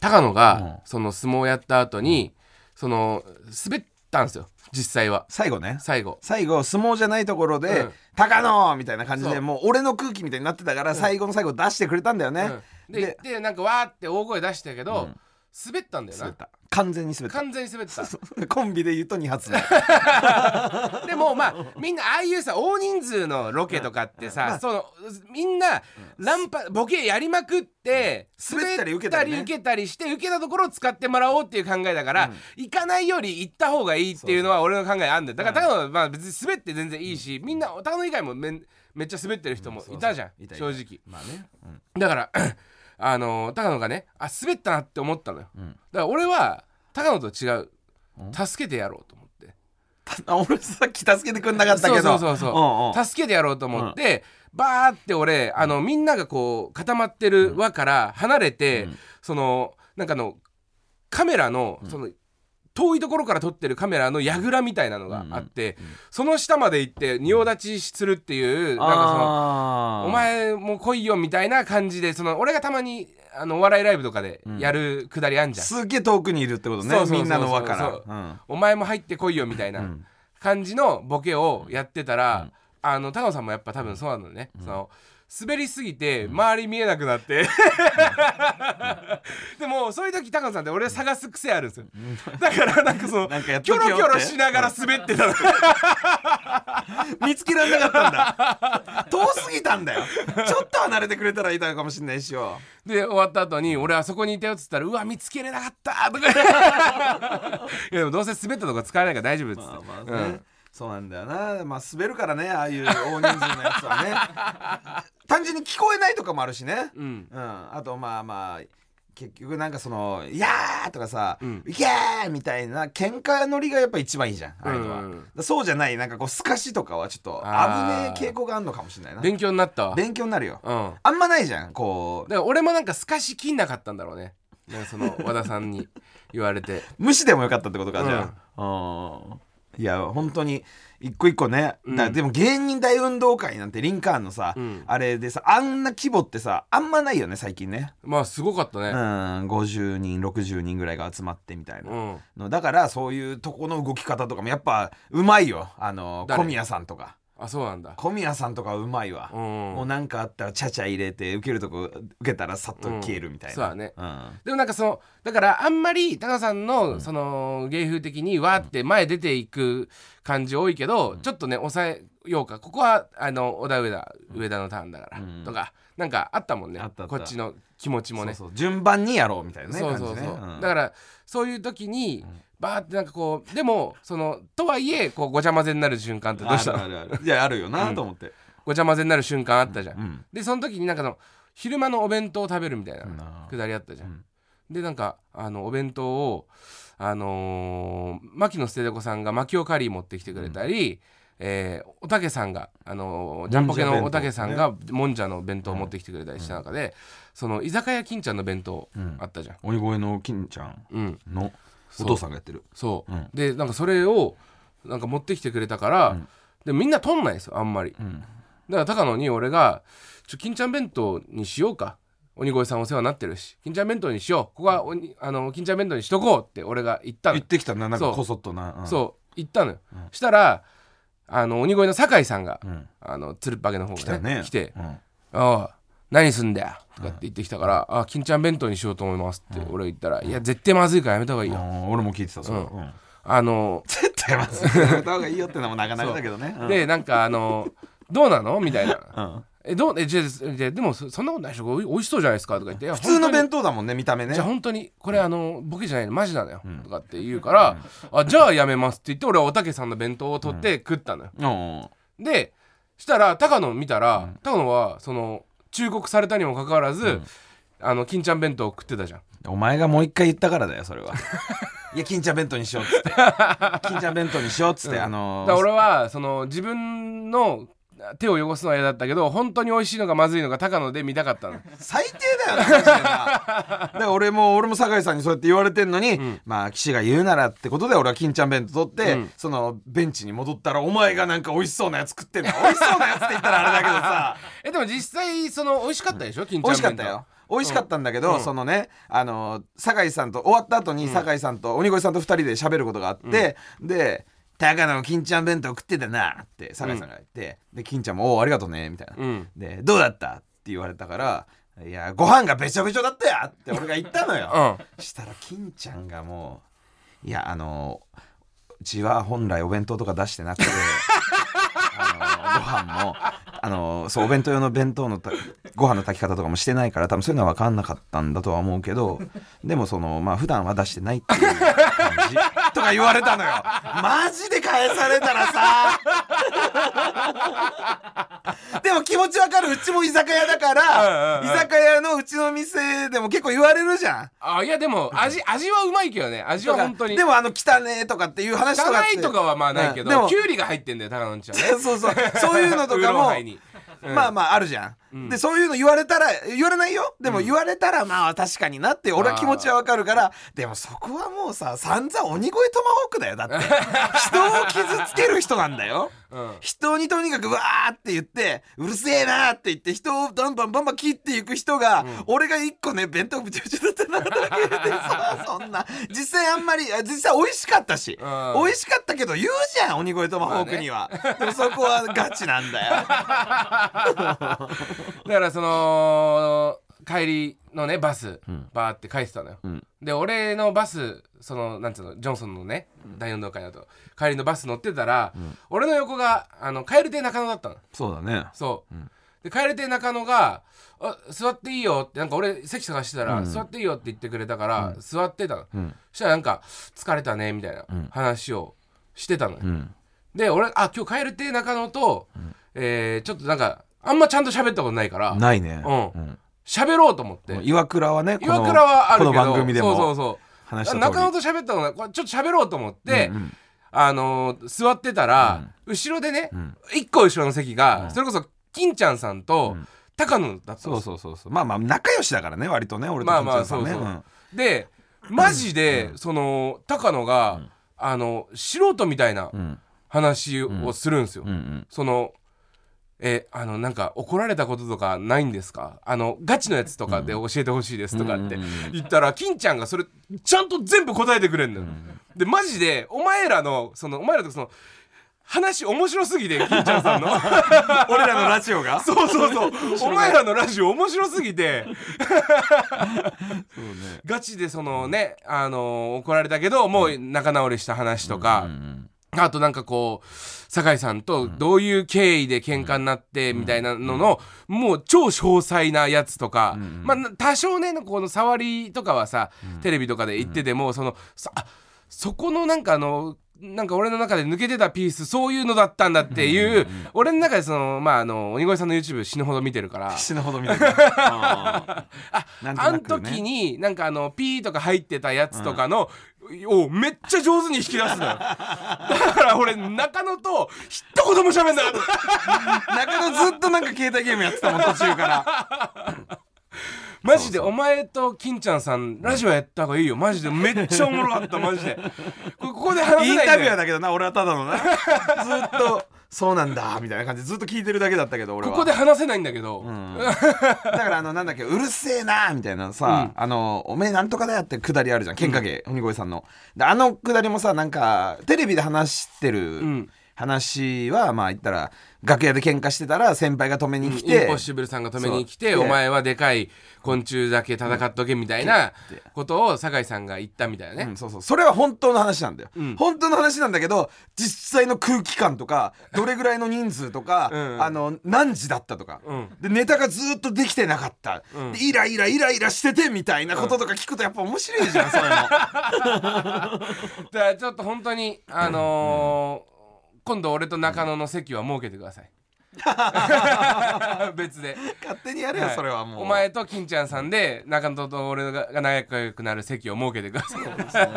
高野が、うん。その相撲やった後にその滑ったんですよ実際は。最後ね。最後。最後相撲じゃないところでうん「高野!」みたいな感じでもう俺の空気みたいになってたから最後の最後出してくれたんだよね。うん。でででなんかわーって大声出したけど、うん滑ったんだよな。滑った。完全に滑った。完全に滑った。コンビで言うと2発目。(laughs) でもまあみんなああいうさ大人数のロケとかってさ、まあ。そのみんなランパボケやりまくって滑ったり受けたりね。受けたりして受けたところを使ってもらおうっていう考えだから、行かないより行った方がいいっていうのは俺の考えあんだよ。だから高野はまあ別に滑って全然いいしみんな高野以外もめんめっちゃ滑ってる人もいたじゃん、いたいた。正直。まあね。うん。だからあの高野がねあ滑ったなって思ったのよ、ん。だから俺は高野と違う。助けてやろうと思って。あ (laughs) 俺さっき助けてくんなかったけど。そうそうそうそう。うんうん。助けてやろうと思って、バーって俺あのみんながこう固まってる輪から離れて、そのなんかあのカメラのその、遠いところから撮ってるカメラの櫓みたいなのがあって、その下まで行って仁王立ちするっていう、なんかそのお前も来いよみたいな感じでその俺がたまにあのお笑いライブとかでやるくだりあんじゃん、すっげえ遠くにいるってことねみんなの輪から。うん。お前も入ってこいよみたいな感じのボケをやってたら、あの高野さんもやっぱ多分そうなのね、その滑りすぎて周り見えなくなって、でもそういう時高野さんって俺探す癖あるんですよ、だからなんかそのキョロキョロしながら滑ってたの。見つけられなかったんだ。遠すぎたんだよ。ちょっと離れてくれたらいたのかもしれないしよで終わった後に俺はそこにいたよっつったらうわ見つけれなかったとか。(laughs) いやでもどうせ滑ったとこ使えないから大丈夫っつって、まあまあね、うんそうなんだよな。まあ滑るからねああいう大人数のやつはね。(laughs) 単純に聞こえないとかもあるしね。うん。うん。あとまあまあ結局なんかその「いやー!」とかさ「ん。いけー!」みたいな喧嘩乗りがやっぱ一番いいじゃんああいうのは、うんそうじゃないなんかこうすかしとかはちょっと危ねえ傾向があるのかもしれないな。勉強になった？わ勉強になるよ。うん。あんまないじゃんこう。だから俺もなんか透かしきんなかったんだろうね。その和田さんに言われて。(laughs) 無視でもよかったってことかじゃあ、うんいや本当に一個一個ね、だでも芸人大運動会なんてリンカーンのさ、ん。あれでさあんな規模ってさあんまないよね最近ね。まあすごかったね。うん50人60人ぐらいが集まってみたいな、うん。のだからそういうとこの動き方とかもやっぱうまいよ。あの誰？小宮さんとかあそうなんだ。小宮さんとかうまいわ、うん。もうなんかあったらちゃちゃ入れて受けるとこ受けたらさっと消えるみたいな、うんそうだね。ん。でもなんかそのだからあんまり高野さんのその芸風的にわーって前出ていく感じ多いけど、ちょっとね抑えようか。ここはあの小田上田上田のターンだから、とかなんかあったもんね。あったあった。こっちの気持ちもね。そうそう。順番にやろうみたいなねそうそうそう、だからそういう時に、バーってなんかこうでもそのとはいえこうごちゃ混ぜになる瞬間ってどうしたの？あるあるある。いやあるよなと思って、ごちゃ混ぜになる瞬間あったじゃん、ん。でその時になんかの昼間のお弁当を食べるみたいなうん。くだりあったじゃん、でなんかあのお弁当をあのー、牧野捨て子さんが牧尾カリー持ってきてくれたり、えーおたけさんが、あのージャンポケのおたけさんがもんじゃの弁当を持ってきてくれたりした中で、その居酒屋金ちゃんの弁当あったじゃん、鬼越の金ちゃんうん、のお父さんがやってる。そう、うん。でなんかそれをなんか持ってきてくれたから、でみんな取んないんですよあんまり、だから高野に俺が「ちょ金ちゃん弁当にしようか。鬼越さんお世話になってるし。金ちゃん弁当にしよう。ここは鬼あの金ちゃん弁当にしとこう」って俺が言ったの。言ってきたななんそう。かこそっとな、うん。そう。言ったのよ、したらあの鬼越の酒井さんが、ん。あのつるっぱげの方がねね。来て。うん「ああ何すんだよ」とかって言ってきたから「あ金ちゃん弁当にしようと思います」って俺が言ったら「いや絶対まずいからやめた方がいいよ」うん俺も聞いてたそれ、うん。うん。あの絶対まずい。やめた方がいいよってのもなかなかだけどね、う。んでなんかあの「(laughs) どうなの?」みたいな。うん「えどう？えじゃあじゃあでもそそんなことないでしょ？おいおいしそうじゃないですか」とか言って普通の弁当だもんね見た目ね。じゃあ本当にこれあのボケじゃないの？マジなのよ、とかって言うから、あじゃあやめますって言って俺はおたけさんの弁当を取って食ったのよ、うん。でしたら高野見たら、高野はその忠告されたにもかかわらず、あの金ちゃん弁当を食ってたじゃん。お前がもう一回言ったからだよそれは。(laughs) いや金ちゃん弁当にしようっつって。(laughs) 金ちゃん弁当にしようっつって、あのだから俺はその自分の手を汚すのは嫌だったけど本当に美味しいのかまずいのか高野で見たかったの。最低だよなマジでな。だから俺も俺も酒井さんにそうやって言われてんのに、まあ岸が言うならってことで俺は金ちゃん弁当取って、うん。そのベンチに戻ったらお前がなんか美味しそうなやつ食ってんの。美味しそうなやつって言ったらあれだけどさ。(laughs) えでも実際その美味しかったでしょ金ち美ゃん弁当。味しかったよ。美味しかったんだけど、うん。そのねあの酒井さんと終わった後に酒井さんと鬼越さんと2人で喋ることがあって、で「高野金ちゃん弁当食ってたな」って酒井さんが言って、で金ちゃんも「おおありがとうね」みたいな、うん。で「どうだった?」って言われたから「いやご飯がべちょべちょだったよ」って俺が言ったのよ、(laughs) したら金ちゃんがもういやあのうちは本来お弁当とか出してなくてあのご飯もあのそうお弁当用の弁当のたご飯の炊き方とかもしてないから多分そういうのは分かんなかったんだとは思うけどでもそのまあ普段は出してないっていうとか言われたのよ。マジで返されたらさ。(laughs) でも気持ちわかる。うちも居酒屋だから居酒屋のうちの店でも結構言われるじゃん。あいやでも味味はうまいけどね。味は本当に。でもあの汚ねえとかっていう話とか汚いとかはまあないけど、うんでもキュウリが入ってんだよ高野んちはね。そうそうそう。いうのとかも (laughs) まあまああるじゃん、でそういうの言われたら言われないよ。でも言われたらまあ確かになって俺は気持ちはわかるからでもそこはもうさ散々鬼越トマホークだよだって。(laughs) 人を傷つける人なんだよ。うん。人にとにかくわーって言ってうるせえなーって言って人をバンバンバンバン切っていく人が、俺が一個ね弁当ぶちぶちだったなだけでさそんな実際あんまりあ実際美味しかったし、うん美味しかったけど言うじゃん鬼越トマホークには、でもそこはガチなんだよだからその帰りのねバス、バーって帰ってたのよ、ん。で俺のバスそのなんつうのジョンソンのね大運動会だと帰りのバス乗ってたら、俺の横があの蛙亭中野だったの。そうだね。そう、で蛙亭中野が「あ座っていいよ」ってなんか俺席探してたら、座っていいよ」って言ってくれたから、座ってたの、ん。そしたらなんか「疲れたね」みたいな話をしてたのよ、ん。で俺あ今日蛙亭中野と、えーちょっとなんかあんまちゃんと喋ったことないから。ないね。うん。喋ろうと思って。岩倉はねこの岩倉はあるけど。この番組でもそうそうそう。話した通り。中野と喋ったことないこれちょっと喋ろうと思って、うんうん。あのー座ってたら、後ろでね、一個後ろの席が、それこそ金ちゃんさんと、高野だったんです。そうそうそうそう。まあまあ仲良しだからね割とね俺とまあまあ金ちゃんさんね。そうそう。でマジで、その高野が、あの素人みたいなうん。話をするんですよ、うんうん。そのえあのなんか怒られたこととかないんですか？あのガチのやつとかで教えてほしいですとかってうんうんうん言ったら金ちゃんがそれちゃんと全部答えてくれんの。よ、でマジでお前らのそのお前らとその話面白すぎて金ちゃんさんの。(laughs) 俺らのラジオが？(laughs) そうそうそう。お前らのラジオ面白すぎて。(laughs) ガチでそのねあの怒られたけどもう仲直りした話とか、あとなんかこう酒井さんとどういう経緯で喧嘩になってみたいなののもう超詳細なやつとか、まあ多少ねこの触りとかはさ、テレビとかで言っててもそのさあそこのなんかあのなんか俺の中で抜けてたピースそういうのだったんだっていう、俺の中でそのまああの鬼越さんの YouTube 死ぬほど見てるから。死ぬほど見てるああなんくね時になんかあのピーとか入ってたやつとかの、をめっちゃ上手に引き出すのよ。だから俺中野と一言も喋んなかった。中野ずっとなんか携帯ゲームやってたもん途中から (laughs) マジでお前と金ちゃんさんラジオやった方がいいよ。マジでめっちゃおもろかったマジで。こここで話せないタビュアーだけどな俺はただのな。ずっとそうなんだみたいな感じでずっと聞いてるだけだったけど俺は。ここで話せないんだけど、だからあのなんだっけうるせえなみたいなさ、あのおめえなんとかだよってくだりあるじゃん喧嘩芸、鬼越さんの。であのくだりもさなんかテレビで話してるん話は、まあ言ったら楽屋で喧嘩してたら先輩が止めに来インて、ポッシブルさんが止めに来てお前はでかい昆虫だけ戦っとけみたいなことを酒井さんが言ったみたいなね、うん、そうそう。それは本当の話なんだよ、ん。本当の話なんだけど実際の空気感とかどれぐらいの人数とか (laughs) うんあの何時だったとか、うん。でネタがずっとできてなかった、イライライライラしててみたいなこととか聞くとやっぱ面白いじゃん、そういうのだからちょっと本当にあのー今度俺と中野の席は設けてください。(laughs) 別で。勝手にやれよ、はい。それはもう。お前と金ちゃんさんで中野と俺がが仲良くなる席を設けてください。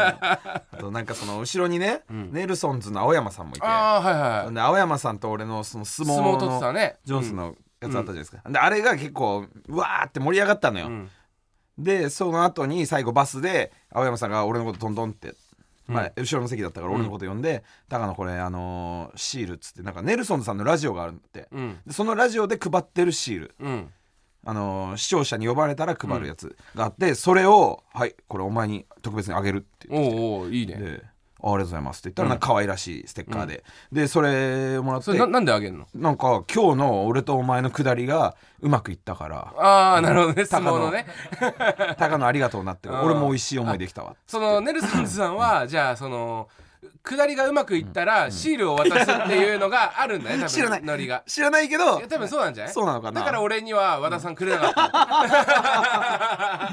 あとなんかその後ろにね、ネルソンズの青山さんもいて。ああはいはいはい。で青山さんと俺のその相撲相撲取ってたのね。ジョンスのやつあったじゃないですか、であれが結構うわーって盛り上がったのよ、うん。でその後に最後バスで青山さんが俺のことトントンって、まあ、後ろの席だったから俺のこと呼んで「高野これあのーシール」っつってなんかネルソンズさんのラジオがあるんだって。うん。でそのラジオで配ってるシール。うん。あのー視聴者に呼ばれたら配るやつがあって、それを「はいこれお前に特別にあげる」って言っておうおういいね。であありがとうございますって言ったらなんか可愛らしいステッカーで、でそれもらって。それななんであげるの？なんか今日の俺とお前のくだりがうまくいったから。ああなるほどね。相撲のね。(laughs) 高野ありがとうなって俺も美味しい思いできたわそのネルソンズさんはじゃあその下りがうまくいったらシールを渡すっていうのがあるんだね多分 (laughs) 知らない。ノリが。知らないけどいや多分そうなんじゃない？そうなのかな。だから俺には和田さんくれなかった。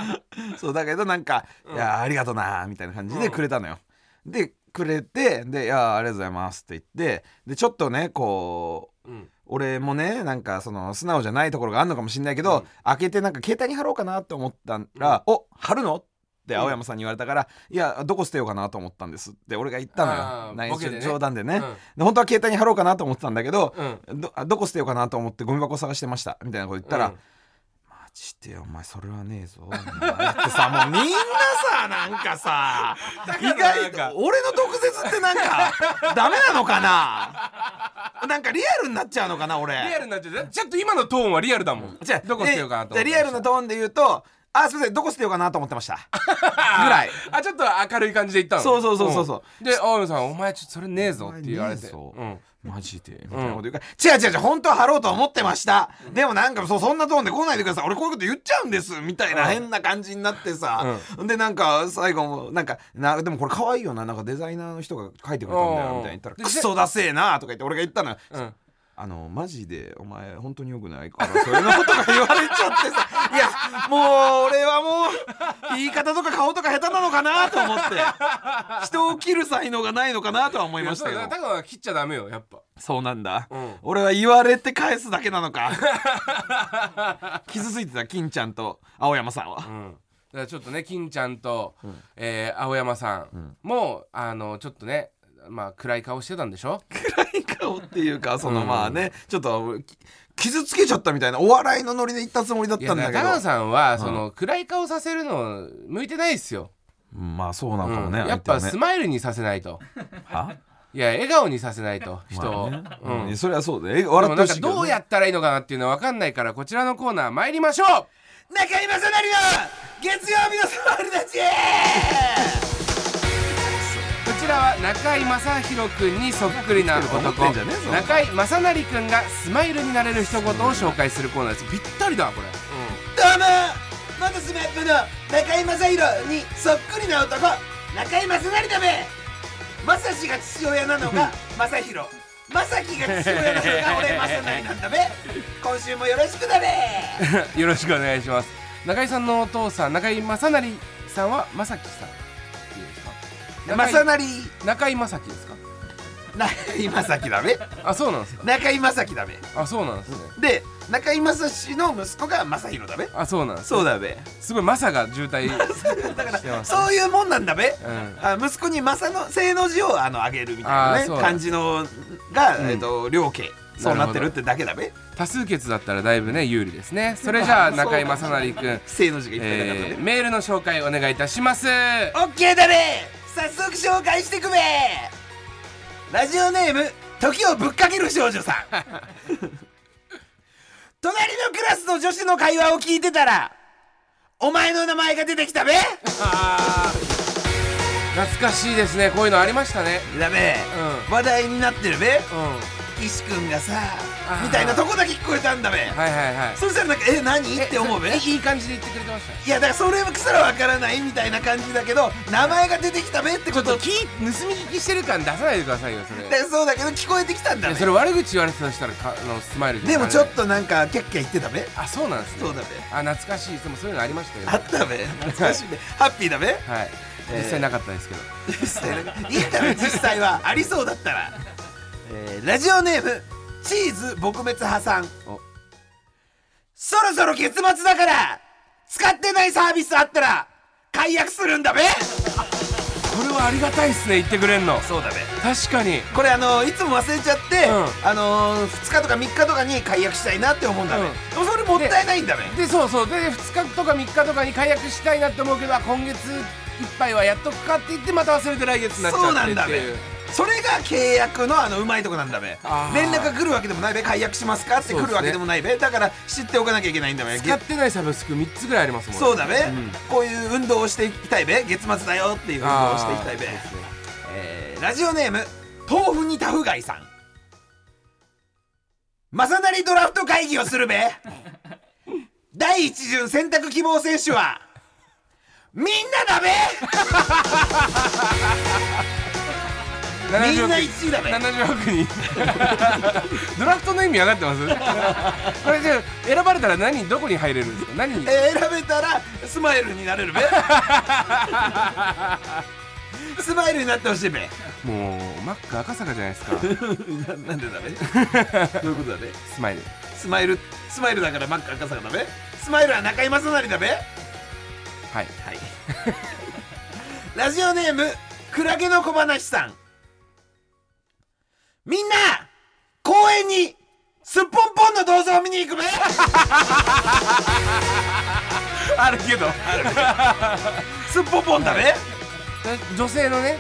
(laughs) そうだけどなんか「いやありがとな」みたいな感じでくれたのよ、でくれてで「いやありがとうございます」って言ってでちょっとねこううん。俺もねなんかその素直じゃないところがあるのかもしれないけど、開けてなんか携帯に貼ろうかなって思ったら「お貼るの?」って青山さんに言われたから「いやどこ捨てようかなと思ったんです」って俺が言ったのあよね。冗談でね、うん。で本当は携帯に貼ろうかなと思ってたんだけど、うん。どどこ捨てようかなと思ってゴミ箱探してましたみたいなこと言ったら「うんマジでお前それはねえぞ」お前ってさもうみんなさなんかさ意外と俺の毒舌ってなんかダメなのかな？なんかリアルになっちゃうのかな俺。リアルになっちゃう。ちょっと今のトーンはリアルだもん。じゃあどこ捨てようかなとリアルなトーンで言うと「あすいませんどこ捨てようかなと思ってました」(laughs) ぐらい。あちょっと明るい感じで言ったの。そうそうそうそうそうん。で青山さんお前ちょっとそれねえぞって言われて。お前ねえぞ。うんマジで？みたいなこと言うから、違う違う違う本当は貼ろうと思ってました。でもなんかそうそんなトーンで来ないでください。俺こういうこと言っちゃうんです。みたいな変な感じになってさ、でなんか最後もなんかなでもこれ可愛いよな。なんかデザイナーの人が書いてくれたんだよみたいな。言ったら「でクソだせえな」とか言って俺が言ったのよ、うん。あのマジでお前本当によくない？からそういうのことが言われちゃってさ。いやもう俺はもう言い方とか顔とか下手なのかなと思って。(laughs) 人を切る才能がないのかなとは思いましたけど。だだから切っちゃダメよやっぱ。そうなんだ、うん。俺は言われて返すだけなのか。(laughs) 傷ついてた金ちゃんと青山さんは、うん。だからちょっとね金ちゃんと、えー青山さんも、あのちょっとねまあ暗い顔してたんでしょ？暗い顔っていうかその、うん。まあねちょっとき傷つけちゃったみたいなお笑いのノリで言ったつもりだったんだけど。高野さんは、その暗い顔させるの向いてないですよ、うんまあそうなのかもね、うん。やっぱスマイルにさせないと。は？いや笑顔にさせないと人を、まあね。うん。うんそれはそうだよえで笑ってほし。いけど、ね、どうやったらいいのかなっていうのは分かんないからこちらのコーナー参りましょう。中居正成の月曜日のスマイルたち中居正広くんにそっくりな男。中居正成くんがスマイルになれる一言を紹介するコーナーです。ぴったりだこれ、どうも元 SMAPの中居正広にそっくりな男中居正成だべ。正志が父親なのが (laughs) 正宏。正樹が父親なのが俺正成なんだべ。今週もよろしくだべ。(laughs) よろしくお願いします。中居さんのお父さん中居正成さんは正樹さんっていうん正中成。居中居正樹ですか？中居正樹だべあそうなんですか？中居正樹だべあそうなんですね。で中居正志の息子が正宏だべあそうなんですそうだべ。すごいマサが渋滞 (laughs) だからしてますそういうもんなんだべ。うん。あ息子に正の正の字をあのあげるみたいなね感じのが、うん。えっと両家。そうなってるってだけだべ。多数決だったらだいぶね有利ですね。(laughs) それじゃあ中居正成くん正の字がいっぱいだからね。えー、メールの紹介お願いいたします。オッケーだべ早速紹介してくべ。ラジオネーム時をぶっかける少女さん。(laughs) 隣のクラスの女子の会話を聞いてたらお前の名前が出てきたべ。懐かしいですね。こういうのありましたね。だべ、う話題になってるべ。うん岸君がさみたいなとこだけ聞こえたんだべ。はいはいはい。そしたらなんかえ何？って思うべ？えいい感じで言ってくれてましたいやだからそれはすらわからないみたいな感じだけど名前が出てきたべってこと。ちょっと聞い盗み聞きしてる感出さないでくださいよそれ。でそうだけど聞こえてきたんだべ。それ悪口言われてたとしたらかあのスマイルで。もちょっととなんかキャッキャ言ってたべ。あそうなんですね。そうだべ。あ懐かしい。でもそういうのありましたよ。あったべ。懐かしいねハッピーだべ。はい。えー実際なかったですけど、実際いいんだろ実際は。ありそうだったら、えーラジオネームチーズ撲滅破産お。そろそろ月末だから使ってないサービスあったら解約するんだべ。これはありがたいっすね言ってくれんの。そうだべ。確かに。これあのいつも忘れちゃって、うん。あのー、2日とか3日とかに解約したいなって思うんだべ、うん。それもったいないんだべ。でそうそう。で2日とか3日とかに解約したいなって思うけどあ今月いっぱいはやっとくかって言ってまた忘れて来月になっちゃそうってってなんだべ。いうそれが契約のあのうまいとこなんだべ。連絡が来るわけでもないべ。解約しますかって来るわけでもないべ。だから知っておかなきゃいけないんだべ。使ってないサブスク3つぐらいありますもんそうだべ、ん。こういう運動をしていきたいべ。月末だよっていう運動をしていきたいべ、ねえーラジオネーム豆腐にタフガイさん。正成ドラフト会議をするべ。(laughs) 第一巡選択希望選手はみんなだべみんな1位だべ70億人。ドラフトの意味分かってます？これじゃあ選ばれたら何どこに入れるんですか？何に？えー選べたらスマイルになれるべ。(laughs) スマイルになってほしいべ。もうマック赤坂じゃないですか。な (laughs) なんでだべ？(laughs) どういうことだべ？スマイル。スマイルスマイルだからマック赤坂だべ？スマイルは中居正成だべ？はい。はい。ラジオネームクラゲの小話さんみんな公園にすっぽんぽんの銅像を見に行くべ。(laughs) あるけど。(laughs) すっぽんぽんだべ。女性のね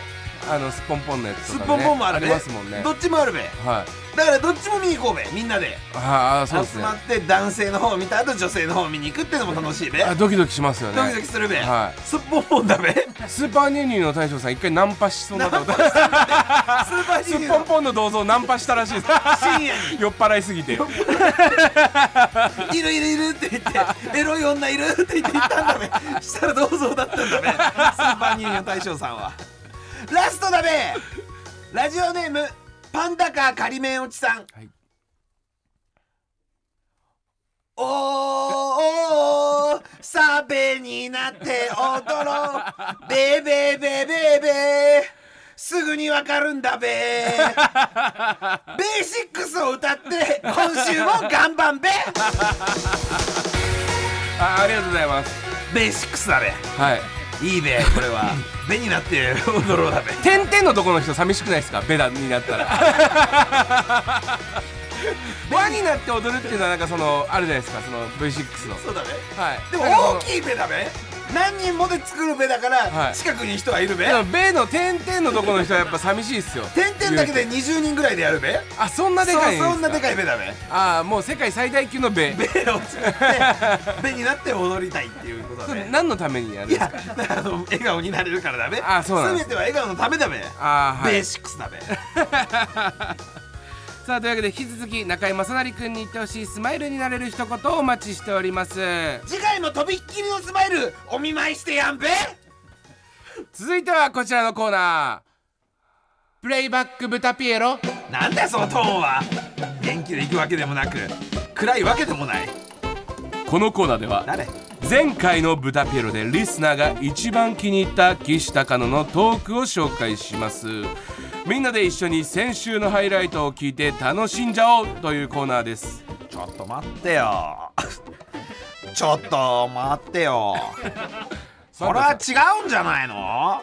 あのすっぽんぽんのやつすっとか、ね、ぽんぽんもあるべりますもんね。どっちもあるべ。はい。だからどっちも見に行こうべみんなで。ああそうですね。集まって男性の方を見た後女性の方を見に行くっていうのも楽しいべ。あドキドキしますよね。ドキドキするべ、はすっぽんぽんだべスーパーニューニューの大将さん一回ナンパしそうになこと。スーパーすジュニアっぽんぽんの銅像ナンパしたらしいです。深夜に。酔っ払いすぎて。いるいるいるって言ってエロい女いるって言って言ったんだべ。したら銅像だったんだべ。スーパーニューニョン大将さんはラストだべラジオネームパンダカー仮面落ちさん、はい。おーおーサベになって踊ろう。ベーベーベーベーベー。すぐにわかるんだべベーシックスを歌って今週も頑張んべ。あありがとうございます。ベーシックスだべ。はいいいべこれは。ベになって踊ろうだべ点々のところの人寂しくないですか？ベダになったら。(laughs) 輪になって踊るっていうのはなんかそのあるじゃないですかその V6 の。そうだべはい。でも大きいべだべ何人もで作るべだかはい。ら近くに人はいるべ。でもベの点々のところの人はやっぱ寂しいっすよ。点々だけで20人ぐらいでやるべ。あそんなでかいそんなでかいべだべ。ああもう世界最大級のベベを作ってベになって踊りたいっていうことそだべれ何のためにやるんいやですか？だからあの笑顔になれるからだべ。あそうなん全ては笑顔のためだべ。ああはい。ベーシックスだべ (laughs) さあというわけで引き続き中居正成君に言ってほしいスマイルになれる一言をお待ちしております。次回もとびっきりのスマイルお見舞いしてやんべ。続いてはこちらのコーナー。プレイバック豚ピエロ。なんだよそのトーンは。元気で行くわけでもなく暗いわけでもない。このコーナーでは誰？前回の豚ピエロでリスナーが一番気に入った岸高野のトークを紹介しますみんなで一緒に先週のハイライトを聞いて楽しんじゃおうというコーナーです。ちょっと待ってよ。(laughs) ちょっと待ってよ。(laughs) それは違うんじゃないの？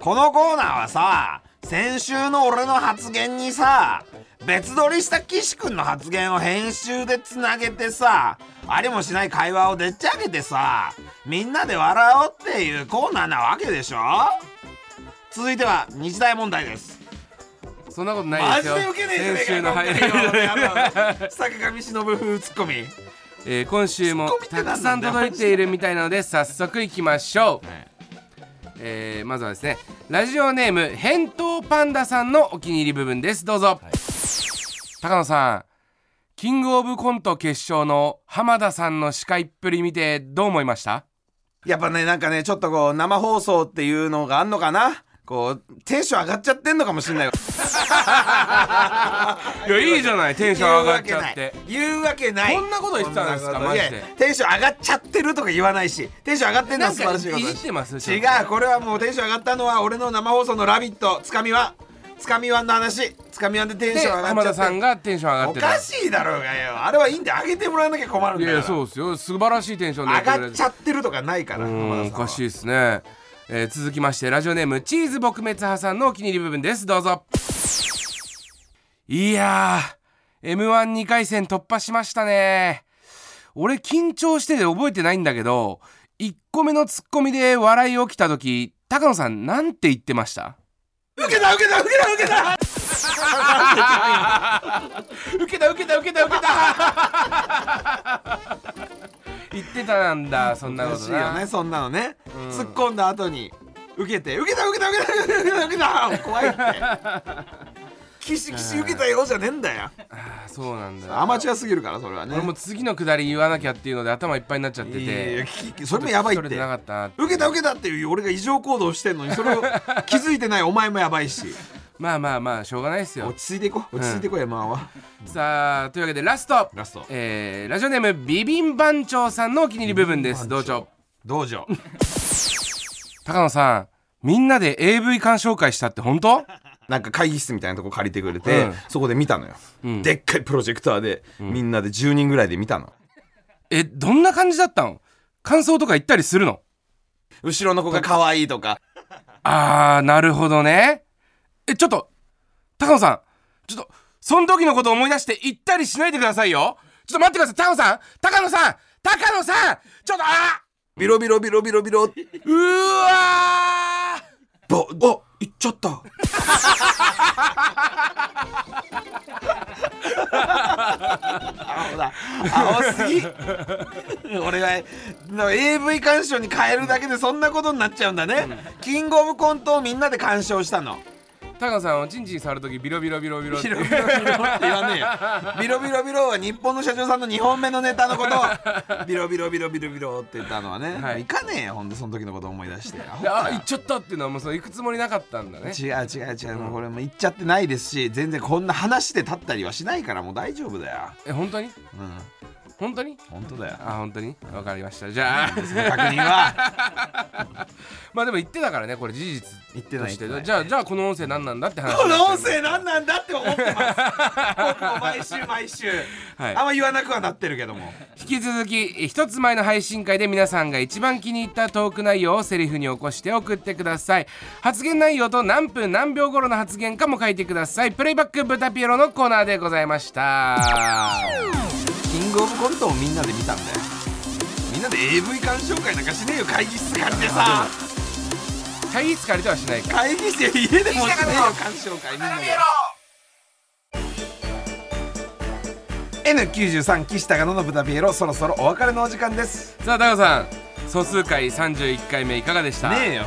このコーナーはさ先週の俺の発言にさ別撮りした岸君の発言を編集でつなげてさありもしない会話をでっち上げてさみんなで笑おうっていうコーナーなわけでしょ？続いては日大問題ですそんなことないマジですよ。でウケねえじゃねえか先週のハイライト。今回よ坂上忍風ツッコミ。えー今週もたくさん届いているみたいなので早速いきましょう、(laughs) えーまずはですねラジオネーム返答パンダさんのお気に入り部分です。どうぞ、高野さんキングオブコント決勝の浜田さんの司会っぷり見てどう思いました？やっぱねなんかねちょっとこう生放送っていうのがあんのかな？こうテンション上がっちゃってんのかもしんないわ。(laughs) いやいいじゃないテンション上がっちゃって。言うわけない。こんなこと言ってたんですかマジで。テンション上がっちゃってるとか言わないしテンション上がってんのは素晴らしいこといじってます違うこれはもうテンション上がったのは俺の生放送の「ラビット!」つかみはつかみワンの話。つかみワンでテンシでョン上がっちゃって。さんがテンション上がおってたかしいだろうがよ。あれはいいんで上げてもらわなきゃ困るんいやいだよやそうですよ素晴らしいテンションでや上がっちゃってるとかないから。うんおかしいですね、えー、続きましてラジオネームチーズ撲滅派さんのお気に入り部分です。どうぞ。いやー m 1 2回戦突破しましたね。俺緊張してて覚えてないんだけど1個目のツッコミで笑い起きた時高野さんなんて言ってました？受けた受けた受けた受けた!受けた受けた受けた受けた! (laughs) 言ってたんだそんなおことな。かしいよねそんなのね、突っ込んだ後に。受けて受けた受けた受けた受けた受けた怖いって。(laughs) キシキシ受けたよじゃねえんだよ。あーそうなんだアマチュアすぎるからそれはね。俺も次のくだり言わなきゃっていうので頭いっぱいになっちゃっていやいやてそれもやばいって。なかったな受けた受けたっていう俺が異常行動してんのにそれを気づいてないお前もやばいしまあまあまあしょうがないですよ。落ち着いていこう落ち着いていこうよ、まあは。さあというわけでラスト。ラスト。えーラジオネームビビン番長さんのお気に入り部分です。道場道場高野さんみんなで AV 鑑賞会したって本当？(laughs) なんか会議室みたいなとこ借りてくれて、うん。そこで見たのよ、ん。でっかいプロジェクターで、みんなで10人ぐらいで見たの。えどんな感じだったの？感想とか言ったりするの？後ろの子が可愛いとか。あーなるほどねえちょっと高野さんちょっとその時のこと思い出して言ったりしないでくださいよ。ちょっと待ってください高野さん高野さん高野さんちょっとあビロビロビロビロビロ。うーわー。ぼあ行っちゃった。青 (laughs) だ青すぎ。俺はな AV 鑑賞に変えるだけでそんなことになっちゃうんだね、キングオブコントをみんなで鑑賞したの高野さんはチンチン触る時ビロビロビロビロって。ビロビロビロって言わねえよ。ビロビロビロは日本の社長さんの2本目のネタのこと。をビロビロビロビロビロって言ったのはね、はい。い、かねえよほんでその時のこと思い出して。であ行っちゃったっていうのはもうその行くつもりなかったんだね。違う違う違う、もうこれもう言っちゃってないですし全然こんな話で立ったりはしないからもう大丈夫だよ。え本当に？うん本当に？本当だよ。あ本当に？わかりました。じゃあ。確認は。(laughs) まあでも言ってたからねこれ事実言ってないとして言ってない。じゃあじゃあこの音声何なんだって話この音声何なんだって思ってます僕も毎週毎週、(laughs) はい。あんま言わなくはなってるけども。う引き続き一つ前の配信会で皆さんが一番気に入ったトーク内容をセリフに起こして送ってください。発言内容と何分何秒頃の発言かも書いてください。プレイバックブタピエロのコーナーでございましたキングオブコントをみんなで見たんだよ。みんなで AV 鑑賞会なんかしねえよ会議室借りてさ。会議室借りてはしないか。ら会議室や家でもしねえよ鑑賞会みんなで。N93 岸高野の豚ピエロそろそろお別れのお時間です。さあ高野さん素数回31回目いかがでした？ねえよ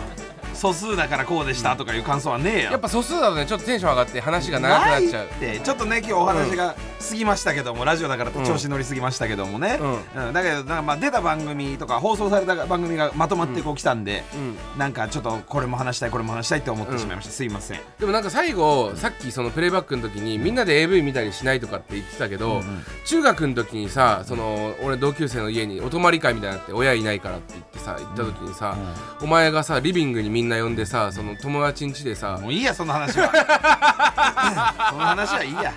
素数だからこうでしたとかいう感想はねえよ。やっぱ素数だとねちょっとテンション上がって話が長くなっちゃう。ってちょっとね今日お話が過ぎましたけども、ラジオだから調子乗りすぎましたけどもね、うん。だけどなんかまあ出た番組とか放送された番組がまとまってこう来たんで、うん。なんかちょっとこれも話したいこれも話したいって思ってしまいました、すいません。でもなんか最後さっきそのプレイバックの時にみんなで AV 見たりしないとかって言ってたけど、中学の時にさその俺同級生の家にお泊まり会みたいになって親いないからって言ってさ行った時にさ、お前がさリビングにみんな呼んでさその友達ん家でさもういいやその話は。(laughs) その話はいいや。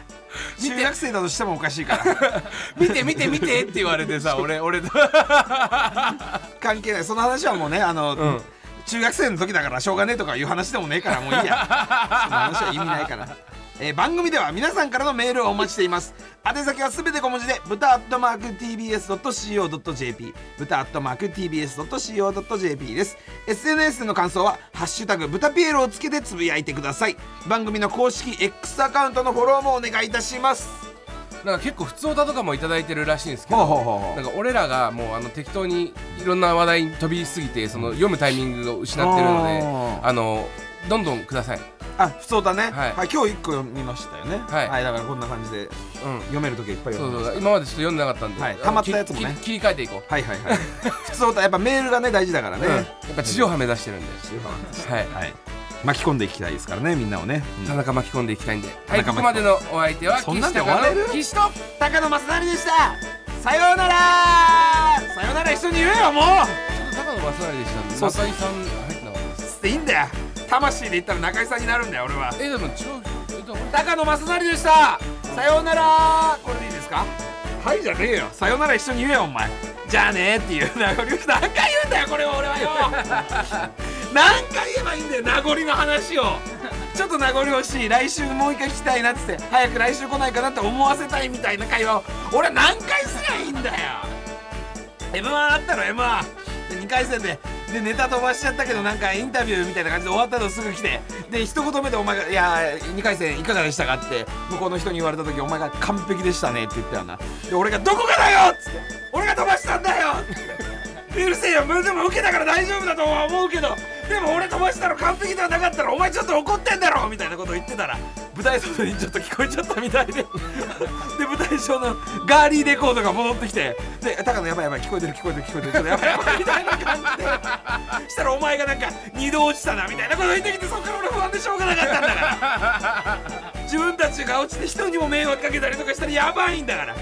中学生だとしてもおかしいから。(laughs) 見て見て見てって言われてさ (laughs) 俺俺と。関係ない。その話はもうねあの、ん。中学生の時だからしょうがねえとかいう話でもねえからもういいや。その話は意味ないからえー番組では皆さんからのメールをお待ちしています。宛先はすべて小文字で豚アットマーク TBS.CO.JP 豚アットマーク TBS.CO.JP です。SNS での感想は「ハッシュタグ豚ピエロ」をつけてつぶやいてください。番組の公式 X アカウントのフォローもお願いいたします。なんか結構普通歌とかもいただいてるらしいんですけどなんか俺らがもうあの適当にいろんな話題に飛びすぎてその読むタイミングを失ってるのであのどんどんください。あ普通だね、はい。はい、今日1個読みましたよね。はい。だからこんな感じでうん。読める時はいっぱいそう読みました。そう今までちょっと読んでなかったんで、はい溜まったやつもね。切り替えていこう、はいはいはい。(laughs) 普通歌やっぱメールがね大事だからね、うん。やっぱ地上波目指してるんで、はい。はい。巻き込んでいきたいですからねみんなをね、うん。田中巻き込んでいきたいんで、田中巻き込むはいここまでのお相手はそんなんで岸高の岸と高野正成でした。さようなら。さようなら一緒に言えよもう。ちょっと高野正成でしたんでそう。中井さん入ってなかったです。つっていいんだよ魂で言ったら中井さんになるんだよ俺は。えでも違う高野正成でした。さようなら。これでいいですか？はいじゃねえよ。さようなら一緒に言えよお前。じゃあねっていう名残何回言うんだよこれは俺はよ。(laughs) 何回言えばいいんだよ名残の話を。ちょっと名残惜しい。来週もう一回来たいなっつって早く来週来ないかなって思わせたいみたいな会話を俺は何回すりゃいいんだよ。M1 あったろ M1 で2回戦ででネタ飛ばしちゃったけどなんかインタビューみたいな感じで終わったのすぐ来てで一言目でお前が「いや2回戦いかがでしたか?」って向こうの人に言われた時お前が「完璧でしたね」って言ったよなで俺が「どこがだよ!」っつって「俺が飛ばしたんだよ!」うるせえよでも受けたから大丈夫だとは思うけどでも俺飛ばしたの完璧ではなかったらお前ちょっと怒ってんだろみたいなことを言ってたら舞台外にちょっと聞こえちゃったみたいで。(laughs) で舞台上のガーリーレコードが戻ってきてで高野やばいやばい聞こえてる聞こえてる聞こえてるちょっとやばいやばい (laughs) みたいな感じで。したらお前がなんか二度落ちたなみたいなこと言ってきてそっから俺不安でしょうがなかったんだから。自分たちが落ちて人にも迷惑かけたりとかしたらやばいんだから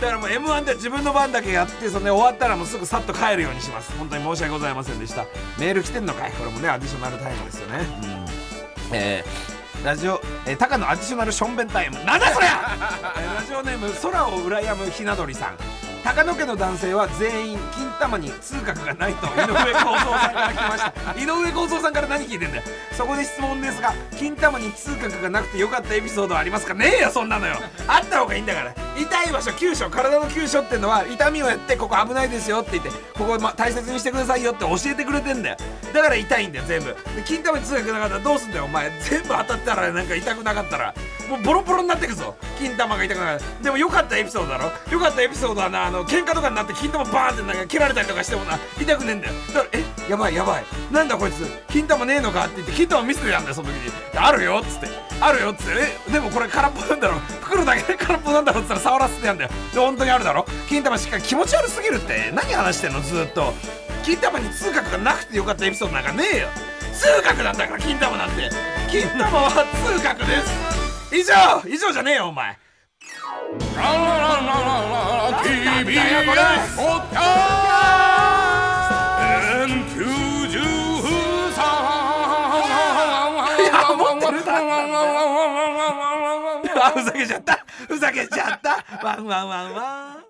だからもう m 1では自分の番だけやってその、ね、終わったらもうすぐさっと帰るようにします。本当に申し訳ございませんでした。メール来てんのかい？これもねアディショナルタイムですよね。うん。えーラジオ、えー、高野アディショナルションベンタイム。なんだそりゃ、(laughs) えーラジオネーム空を羨むひな鳥さん高野家の男性は全員金玉に通覚がないと井上公造さんから来ました。井上公造さんから何聞いてんだよ。そこで質問ですが金玉に通覚がなくてよかったエピソードはありますか？ねえよそんなのよ。あった方がいいんだから。痛い場所急所体の急所ってのは痛みをやってここ危ないですよって言ってここ、ま、大切にしてくださいよって教えてくれてんだよ。だから痛いんだよ全部。金玉に通覚なかったらどうすんだよお前。全部当たったらなんか痛くなかったら。もうボロボロになってくぞ。金玉が痛くなるでもよかったエピソードだろ。よかったエピソードはなあの喧嘩とかになって金玉バーンってなんか切られたりとかしてもな痛くねえんだよ。だからえやばいやばい。なんだこいつ金玉ねえのかって言って金玉見せてやんだよその時に。あるよっつって。あるよっつって。えでもこれ空っぽなんだろ袋だけで空っぽなんだろっつったら触らせてやんだよ。で本当にあるだろ。金玉しっかり気持ち悪すぎるって。何話してんのずっと。金玉に通覚がなくてよかったエピソードなんかねえよ。通覚なんだから金玉なんて。金玉は通覚です。以上以上じゃねえよお前。なんだよこれいや持ってるだあふざけちゃったふざけちゃったワンワンワンワン